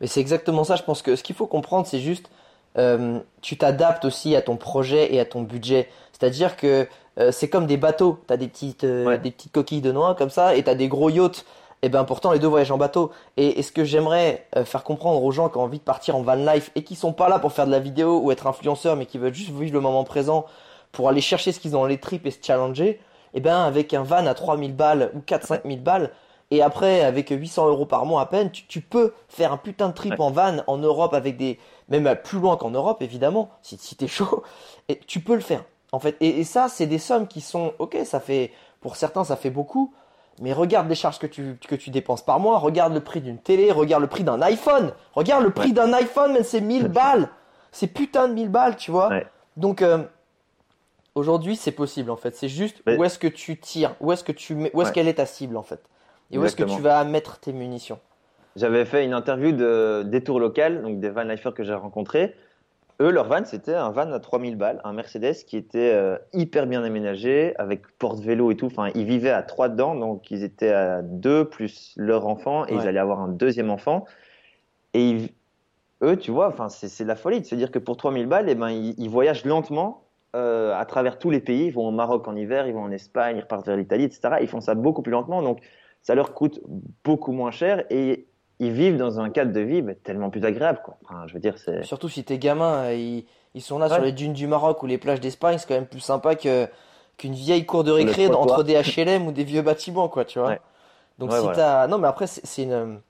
Mais c'est exactement ça. Je pense que ce qu'il faut comprendre, c'est juste, euh, tu t'adaptes aussi à ton projet et à ton budget. C'est-à-dire que euh, c'est comme des bateaux. Tu as des petites, euh, des petites coquilles de noix comme ça et tu as des gros yachts et eh bien pourtant les deux voyagent en bateau. Et, ce que j'aimerais euh, faire comprendre aux gens qui ont envie de partir en van life et qui sont pas là pour faire de la vidéo ou être influenceurs, mais qui veulent juste vivre le moment présent pour aller chercher ce qu'ils ont dans les tripes et se challenger, et eh ben avec un van à 3000 balles ou 4-5 000 balles, et après avec 800 euros par mois à peine, tu, peux faire un putain de trip en van en Europe avec des, même plus loin qu'en Europe évidemment, si, si t'es chaud, et tu peux le faire. En fait, et, et ça, c'est des sommes qui sont, ok, ça fait, pour certains, ça fait beaucoup, mais regarde les charges que tu, que tu dépenses par mois, regarde le prix d'une télé, regarde le prix d'un iPhone. Regarde le prix d'un iPhone, mais c'est 1000 balles. C'est putain de 1000 balles, tu vois. Donc, euh, aujourd'hui, c'est possible, en fait. C'est juste où est-ce que tu tires, où est-ce que tu mets, où est-ce qu'elle est ta cible, en fait. Et où est-ce que tu vas mettre tes munitions. J'avais fait une interview de Détour Local, donc des van lifers que j'ai rencontrés. eux, leur van, c'était un van à 3000 balles, un Mercedes qui était euh, hyper bien aménagé, avec porte-vélo et tout. Enfin, ils vivaient à trois dedans, donc ils étaient à deux plus leur enfant, et Ouais. ils allaient avoir un deuxième enfant. Et ils- eux, tu vois, enfin, c'est c'est la folie de se dire que pour 3000 balles, eh ben, ils, ils voyagent lentement euh, à travers tous les pays. Ils vont au Maroc en hiver, ils vont en Espagne, ils repartent vers l'Italie, etc. Ils font ça beaucoup plus lentement, donc ça leur coûte beaucoup moins cher et ils vivent dans un cadre de vie tellement plus agréable, quoi. Enfin, je veux dire, c'est Surtout si t'es gamin, euh, ils, ils sont là sur les dunes du Maroc ou les plages d'Espagne, c'est quand même plus sympa que qu'une vieille cour de récré entre des HLM ou des vieux bâtiments, quoi, tu vois. Ouais. Donc Ouais, si voilà. t'as, non mais après c'est c'est une,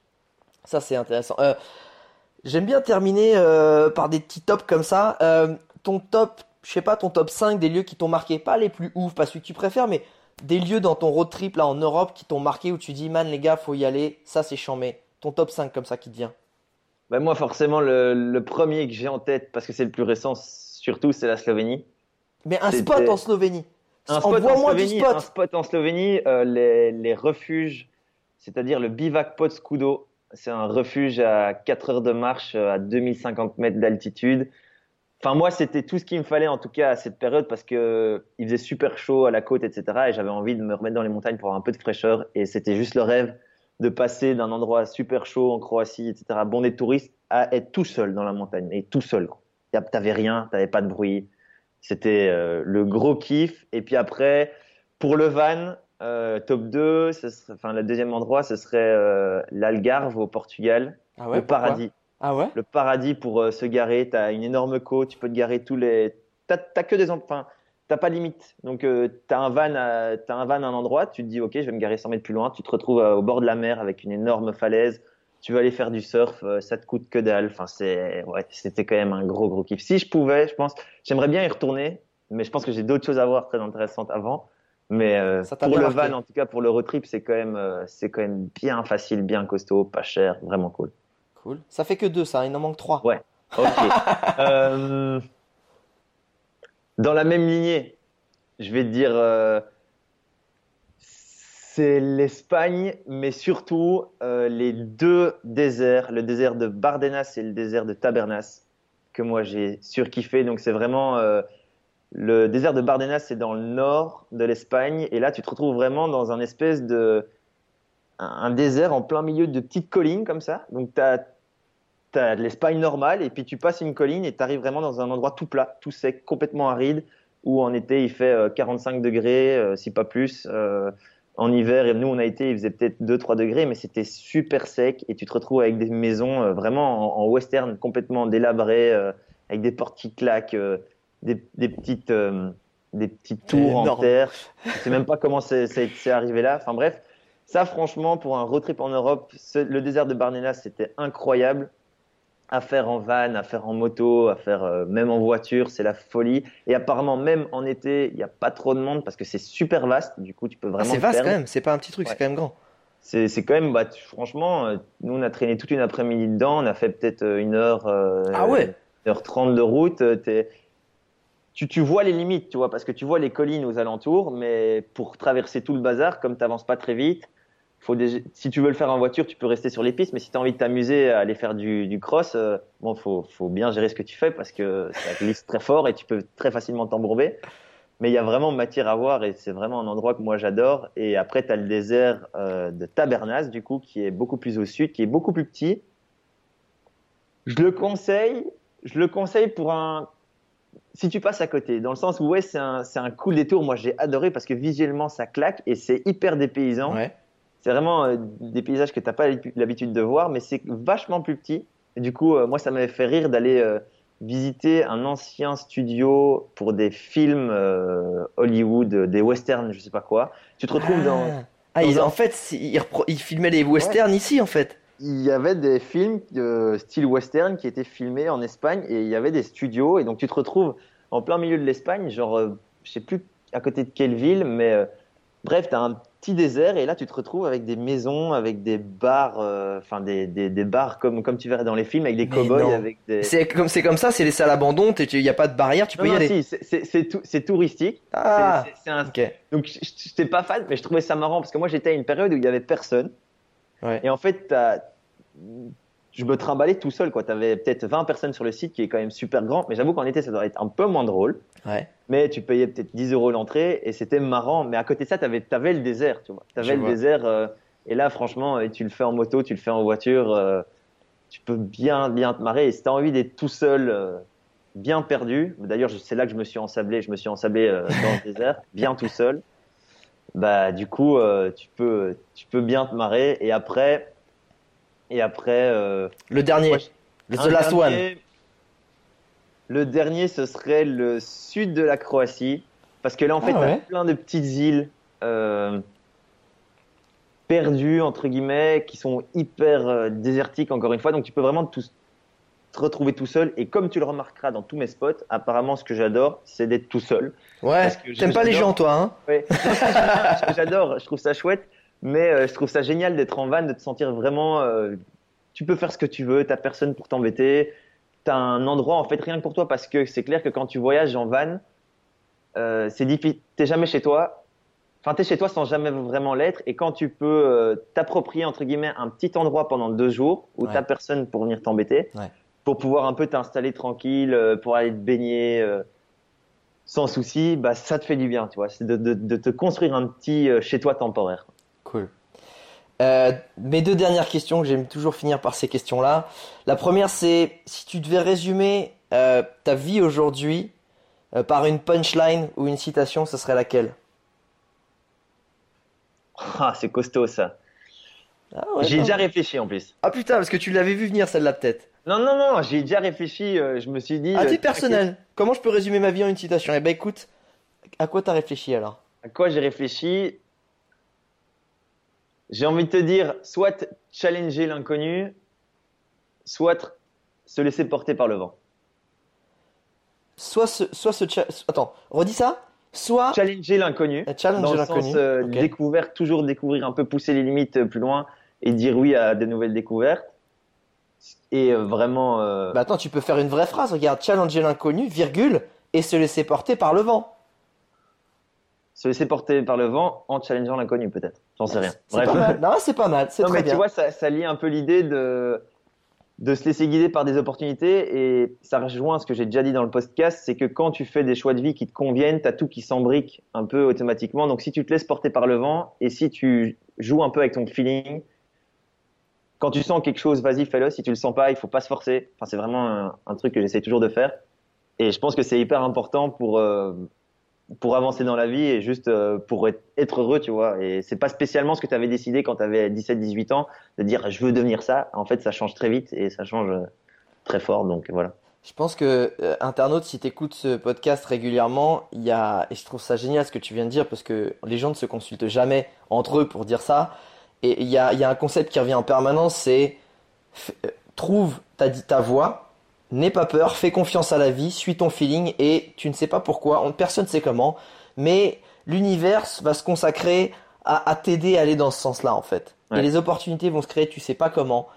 ça c'est intéressant. Euh, j'aime bien terminer euh, par des petits tops comme ça. Euh, ton top, je sais pas, ton top 5 des lieux qui t'ont marqué, pas les plus ouf, pas celui que tu préfères, mais des lieux dans ton road trip là en Europe qui t'ont marqué où tu dis man les gars faut y aller, ça c'est chambé. Ton top 5 comme ça qui te vient. Ben, moi, forcément, le, le premier que j'ai en tête, parce que c'est le plus récent, surtout, c'est la Slovénie. Mais un spot en Slovénie. Un spot en Slovénie, spot. un spot en Slovénie, euh, les, les refuges, c'est-à-dire le bivac Pod Scudo. C'est un refuge à 4 heures de marche, euh, à 2050 mètres d'altitude. Enfin, moi, c'était tout ce qu'il me fallait, en tout cas, à cette période, parce que il faisait super chaud à la côte, etc. Et j'avais envie de me remettre dans les montagnes pour avoir un peu de fraîcheur. Et c'était juste le rêve de passer d'un endroit super chaud en Croatie, etc., bon des touristes, à être tout seul dans la montagne, et tout seul. T'avais rien, t'avais pas de bruit. C'était euh, le gros kiff. Et puis après, pour le van, euh, top 2, ce serait, enfin, le deuxième endroit, ce serait euh, l'Algarve au Portugal, Ah ouais, le paradis. Ah ouais? Le paradis pour euh, se garer. T'as une énorme côte, tu peux te garer tous les. T'as t'as que des. Enfin, t'as pas de limite. Donc, euh, t'as un van, à... un van à un endroit, tu te dis, ok, je vais me garer 100 mètres plus loin. Tu te retrouves euh, au bord de la mer avec une énorme falaise. Tu veux aller faire du surf, euh, ça te coûte que dalle. Enfin, c'est, ouais, c'était quand même un gros, gros kiff. Si je pouvais, je pense, j'aimerais bien y retourner, mais je pense que j'ai d'autres choses à voir très intéressantes avant. Mais euh, pour le van, en tout cas pour le road trip, c'est quand même, euh, c'est quand même bien facile, bien costaud, pas cher, vraiment cool. Cool. Ça fait que deux, ça, il en manque trois. Ouais. Ok. Euh, dans la même lignée, je vais te dire, euh, c'est l'Espagne, mais surtout euh, les deux déserts, le désert de Bardenas et le désert de Tabernas, que moi j'ai surkiffé. Donc c'est vraiment le désert de Bardenas, c'est dans le nord de l'Espagne, et là tu te retrouves vraiment dans un espèce de un, un désert en plein milieu de petites collines comme ça. Donc tu as T'as de l'Espagne normale et puis tu passes une colline et tu arrives vraiment dans un endroit tout plat, tout sec, complètement aride, où en été il fait euh, 45 degrés, euh, si pas plus. Euh, en hiver, et nous on a été, il faisait peut-être 2-3 degrés, mais c'était super sec et tu te retrouves avec des maisons euh, vraiment en, en western, complètement délabrées, euh, avec des portes qui claquent, euh, des, des petites, euh, des petites tours en terre. Je sais même pas comment c'est arrivé là. Enfin bref, ça franchement pour un road trip en Europe, ce- le désert de Bardenas c'était incroyable à faire en van, à faire en moto, à faire euh, même en voiture, c'est la folie. Et apparemment, même en été, il n'y a pas trop de monde parce que c'est super vaste. Du coup, tu peux Ah, vraiment. c'est te vaste quand même, c'est pas un petit truc, Ouais. c'est quand même grand. C'est c'est quand même, bah, tu- franchement, euh, nous on a traîné toute une après-midi dedans. On a fait peut-être euh, une heure, euh, Ah ouais. une heure trente de route. t'es- Tu, tu vois les limites, tu vois, parce que tu vois les collines aux alentours, mais pour traverser tout le bazar, comme tu n'avances pas très vite, faut si tu veux le faire en voiture, tu peux rester sur les pistes, mais si tu as envie de t'amuser à aller faire du, cross, euh, bon, faut, faut bien gérer ce que tu fais parce que ça glisse très fort et tu peux très facilement t'embourber. Mais il y a vraiment matière à voir et c'est vraiment un endroit que moi j'adore. Et après, tu as le désert euh, de Tabernas, du coup, qui est beaucoup plus au sud, qui est beaucoup plus petit. Je le conseille, je le conseille pour un. Si tu passes à côté, dans le sens où ouais, c'est un, un cool détour. Moi, j'ai adoré parce que visuellement, ça claque et c'est hyper dépaysant. Ouais. C'est vraiment euh, des paysages que t'as pas l'habitude de voir, mais c'est vachement plus petit. Et du coup, euh, moi, ça m'avait fait rire d'aller euh, visiter un ancien studio pour des films euh, Hollywood, des westerns, je sais pas quoi. Tu te retrouves Ah. dans. Ah, ils- dans un- en fait, ils, ils filmaient les westerns ici, en fait. Il y avait des films euh, style western qui étaient filmés en Espagne et il y avait des studios. Et donc, tu te retrouves en plein milieu de l'Espagne, genre, euh, je sais plus à côté de quelle ville, mais bref, tu as un petit désert et là, tu te retrouves avec des maisons, avec des bars, euh, enfin, des, des, des bars comme, comme tu verrais dans les films, avec des cow-boys, avec des. C'est comme, c'est comme ça, c'est laissé à l'abandon, il n'y a pas de barrière, tu peux Non, y aller. si, c'est- c'est c'est tou- c'est touristique. Ah, C'est- un-. Donc, je n'étais pas fan, mais je trouvais ça marrant parce que moi, j'étais à une période où il y avait personne. Ouais. Et en fait, je me trimballais tout seul, quoi. T'avais peut-être 20 personnes sur le site qui est quand même super grand, mais j'avoue qu'en été, ça doit être un peu moins drôle. Ouais. Mais tu payais peut-être 10 euros l'entrée et c'était marrant. Mais à côté de ça, t'avais, avais le désert, tu vois. T'avais Je le vois. désert, euh, et là, franchement, et tu le fais en moto, tu le fais en voiture, euh, tu peux bien, bien te marrer. Et si t'as envie d'être tout seul, euh, bien perdu, d'ailleurs, c'est là que je me suis ensablé, je me suis ensablé dans le désert, bien tout seul. Bah, du coup, tu peux, tu peux bien te marrer. Et après, et après, Le dernier. Le The Last One. Le dernier, ce serait le sud de la Croatie. Parce que là, en Ah fait, t'as ouais. plein de petites îles euh, perdues, entre guillemets, qui sont hyper euh, désertiques, encore une fois. Donc, tu peux vraiment tout- te retrouver tout seul. Et comme tu le remarqueras dans tous mes spots, apparemment, ce que j'adore, c'est d'être tout seul. Ouais. T'aimes pas les gens, toi, hein? Ouais. J'adore, je trouve ça chouette, mais euh, je trouve ça génial d'être en van, de te sentir vraiment. euh, tu peux faire ce que tu veux, t'as personne pour t'embêter, t'as un endroit en fait rien que pour toi parce que c'est clair que quand tu voyages en van, euh, c'est difficile, t'es jamais chez toi. Enfin, t'es chez toi sans jamais vraiment l'être, et quand tu peux euh, t'approprier entre guillemets un petit endroit pendant deux jours où Ouais. t'as personne pour venir t'embêter, Ouais. pour pouvoir un peu t'installer tranquille, euh, pour aller te baigner. sans souci, bah ça te fait du bien, tu vois. C'est de, de, de te construire un petit chez toi temporaire. Cool. Euh, mes deux dernières questions, que j'aime toujours finir par ces questions-là. La première, c'est si tu devais résumer euh, ta vie aujourd'hui euh, par une punchline ou une citation, ce serait laquelle? Ah, c'est costaud ça. ah, ouais, J'y ai non. déjà réfléchi en plus. Ah putain, parce que tu l'avais vu venir celle-là peut-être. Non, non, non, j'y ai déjà réfléchi. je me suis dit. À euh, titre personnel, comment je peux résumer ma vie en une citation? Eh ben écoute, à quoi t'as réfléchi alors? À quoi j'ai réfléchi? J'ai envie de te dire, soit challenger l'inconnu, soit se laisser porter par le vent. Soit ce, soit ce, cha- attends, redis ça. Soit Challenger l'inconnu. euh, challenger l'inconnu. euh, Ok. découverte, toujours découvrir un peu, pousser les limites euh, plus loin et dire oui à de nouvelles découvertes. Et euh, vraiment. euh, Bah attends, tu peux faire une vraie phrase. Regarde, challenger l'inconnu, virgule, et se laisser porter par le vent. Se laisser porter par le vent en challengeant l'inconnu peut-être. J'en sais rien. Bref. pas mal. Non, c'est pas mal. C'est Non très mais bien. tu vois, ça, ça lie un peu l'idée de de se laisser guider par des opportunités et ça rejoint ce que j'ai déjà dit dans le podcast, c'est que quand tu fais des choix de vie qui te conviennent, t'as tout qui s'embrique un peu automatiquement. Donc si tu te laisses porter par le vent et si tu joues un peu avec ton feeling, quand tu sens quelque chose, vas-y fais-le. Si tu le sens pas, il faut pas se forcer. Enfin c'est vraiment un, un truc que j'essaie toujours de faire et je pense que c'est hyper important pour euh, pour avancer dans la vie et juste euh, pour être, heureux, tu vois. Et c'est pas spécialement ce que tu avais décidé quand tu avais 17-18 ans de dire je veux devenir ça. En fait, ça change très vite et ça change euh, très fort. Donc voilà. Je pense que euh, internaute, si t'écoutes ce podcast régulièrement, il y a et je trouve ça génial ce que tu viens de dire parce que les gens ne se consultent jamais entre eux pour dire ça. Et il y a, y a un concept qui revient en permanence, c'est trouve ta ta voix, n'aie pas peur, fais confiance à la vie, suis ton feeling et tu ne sais pas pourquoi, on, personne ne sait comment, mais l'univers va se consacrer à, à t'aider à aller dans ce sens-là en fait. Ouais. Et les opportunités vont se créer, tu sais pas comment.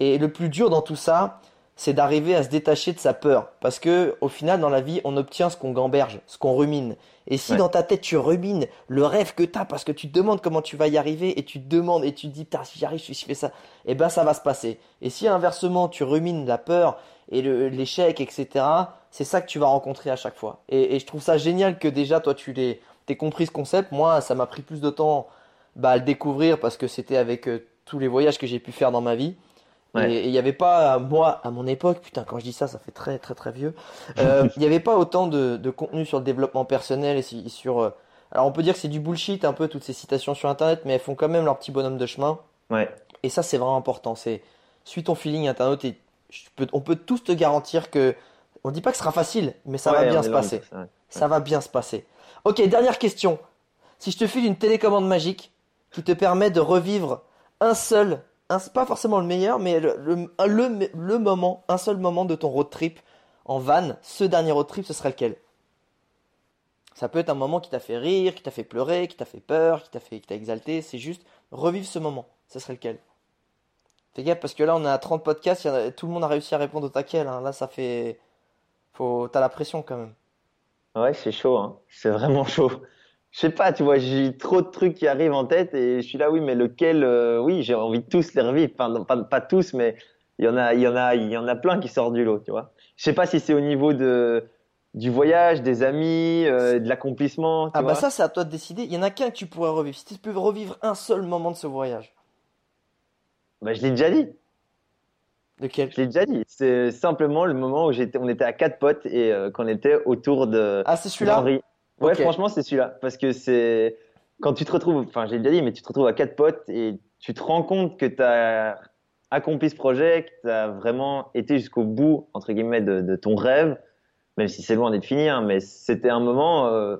Et le plus dur dans tout ça, c'est d'arriver à se détacher de sa peur. Parce que, au final, dans la vie, on obtient ce qu'on gamberge, ce qu'on rumine. Et si Ouais. dans ta tête, tu rumines le rêve que t'as parce que tu te demandes comment tu vas y arriver et tu te demandes et tu te dis, putain, si j'y arrive, si je fais ça, eh ben, ça va se passer. Et si inversement, tu rumines la peur et l'échec, etc., c'est ça que tu vas rencontrer à chaque fois. Et, et je trouve ça génial que déjà, toi, tu l'aies, t'aies compris ce concept. Moi, ça m'a pris plus de temps, bah, à le découvrir parce que c'était avec euh, tous les voyages que j'ai pu faire dans ma vie. Ouais. Et il n'y avait pas, moi, à mon époque, putain, quand je dis ça, ça fait très, très, très vieux. Euh, Il n'y avait pas autant de, de contenu sur le développement personnel et sur. euh, alors, on peut dire que c'est du bullshit, un peu, toutes ces citations sur Internet, mais elles font quand même leur petit bonhomme de chemin. Ouais. Et ça, c'est vraiment important. C'est suis ton feeling internaute et peux- on peut tous te garantir que. On dit pas que ce sera facile, mais ça Ouais, va bien se passer. ça, ouais. Ça va bien se passer. Ok, dernière question. Si je te file une télécommande magique qui te permet de revivre un seul, pas forcément le meilleur, mais le, moment, un seul moment de ton road trip en van, ce dernier road trip, ce serait lequel? Ça peut être un moment qui t'a fait rire, qui t'a fait pleurer, qui t'a fait peur, qui t'a fait, qui exalté. C'est juste revivre ce moment. Ce serait lequel? Fais gaffe parce que là on a 30 podcasts, tout le monde a réussi à répondre au taquet. là. Là ça fait, faut, t'as la pression quand même. Ouais, c'est chaud, hein. C'est vraiment chaud. Je sais pas, tu vois, j'ai trop de trucs qui arrivent en tête et je suis là, oui, mais lequel, euh, oui, j'ai envie de tous les revivre. Enfin, non, pas, pas tous, mais il y en a, il y en a, il y en a plein qui sortent du lot, tu vois. Je sais pas si c'est au niveau de du voyage, des amis, euh, de l'accomplissement. Ah bah ça, c'est à toi de décider. Il y en a qu'un que tu pourrais revivre. Si tu peux revivre un seul moment de ce voyage. Bah, je l'ai déjà dit. Lequel? Je l'ai déjà dit. C'est simplement le moment où j'étais, on était à quatre potes et euh, qu'on était autour de Ah, c'est celui-là? Ouais, franchement, c'est celui-là. Parce que c'est quand tu te retrouves, enfin, j'ai déjà dit, mais tu te retrouves à quatre potes et tu te rends compte que tu as accompli ce projet, que tu as vraiment été jusqu'au bout, entre guillemets, de, de ton rêve, même si c'est loin d'être fini, hein, mais c'était un moment, euh,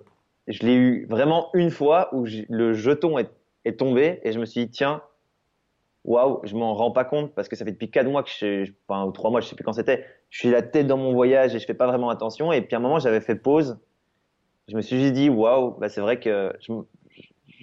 je l'ai eu vraiment une fois où le jeton est, est tombé et je me suis dit, tiens, waouh, je m'en rends pas compte parce que ça fait depuis quatre mois que je, enfin, ou trois mois, je sais plus quand c'était, je suis la tête dans mon voyage et je fais pas vraiment attention. Et puis à un moment, j'avais fait pause. Je me suis juste dit, waouh, bah, c'est vrai que je,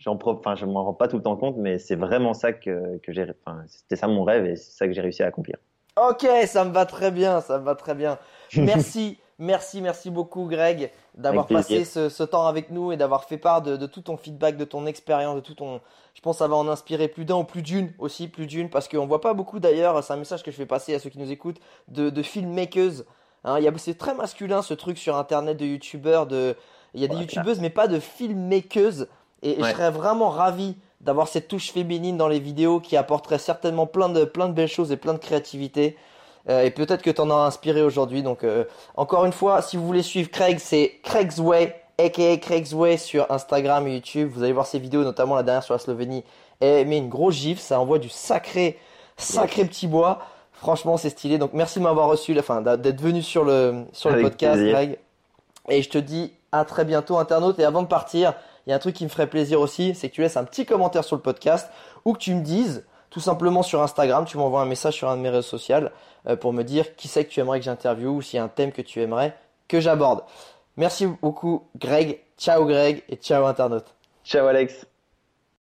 j'en enfin, je m'en rends pas tout le temps compte, mais c'est vraiment ça que, que j'ai, enfin, c'était ça mon rêve et c'est ça que j'ai réussi à accomplir. Ok, ça me va très bien, ça me va très bien. Merci, merci, merci beaucoup Greg d'avoir passé ce, ce temps avec nous et d'avoir fait part de, de tout ton feedback, de ton expérience, de tout ton... Je pense que ça va en inspirer plus d'un ou plus d'une aussi, plus d'une, parce qu'on voit pas beaucoup d'ailleurs, c'est un message que je fais passer à ceux qui nous écoutent, de, de filmmakers. Hein, c'est très masculin ce truc sur internet de youtubeurs, de... il y a des youtubeuses mais pas de filmmakers. Et, et je serais vraiment ravi d'avoir cette touche féminine dans les vidéos qui apporterait certainement plein de, plein de belles choses et plein de créativité. Euh, et peut-être que t'en as inspiré aujourd'hui. Donc, euh, encore une fois, si vous voulez suivre Craig, c'est Craig's Way, aka Craig's Way sur Instagram et YouTube. Vous allez voir ses vidéos, notamment la dernière sur la Slovénie. Et met une grosse gifle, ça envoie du sacré, sacré petit bois. Franchement, c'est stylé. Donc, merci de m'avoir reçu, enfin, d'être venu sur le, sur le podcast, plaisir. Greg. Et je te dis à très bientôt, internaute. Et avant de partir, il y a un truc qui me ferait plaisir aussi, c'est que tu laisses un petit commentaire sur le podcast ou que tu me dises tout simplement sur Instagram, tu m'envoies un message sur un de mes réseaux sociaux euh, pour me dire qui c'est que tu aimerais que j'interviewe ou s'il y a un thème que tu aimerais que j'aborde. Merci beaucoup Greg, ciao Greg et ciao internaute. Ciao Alex.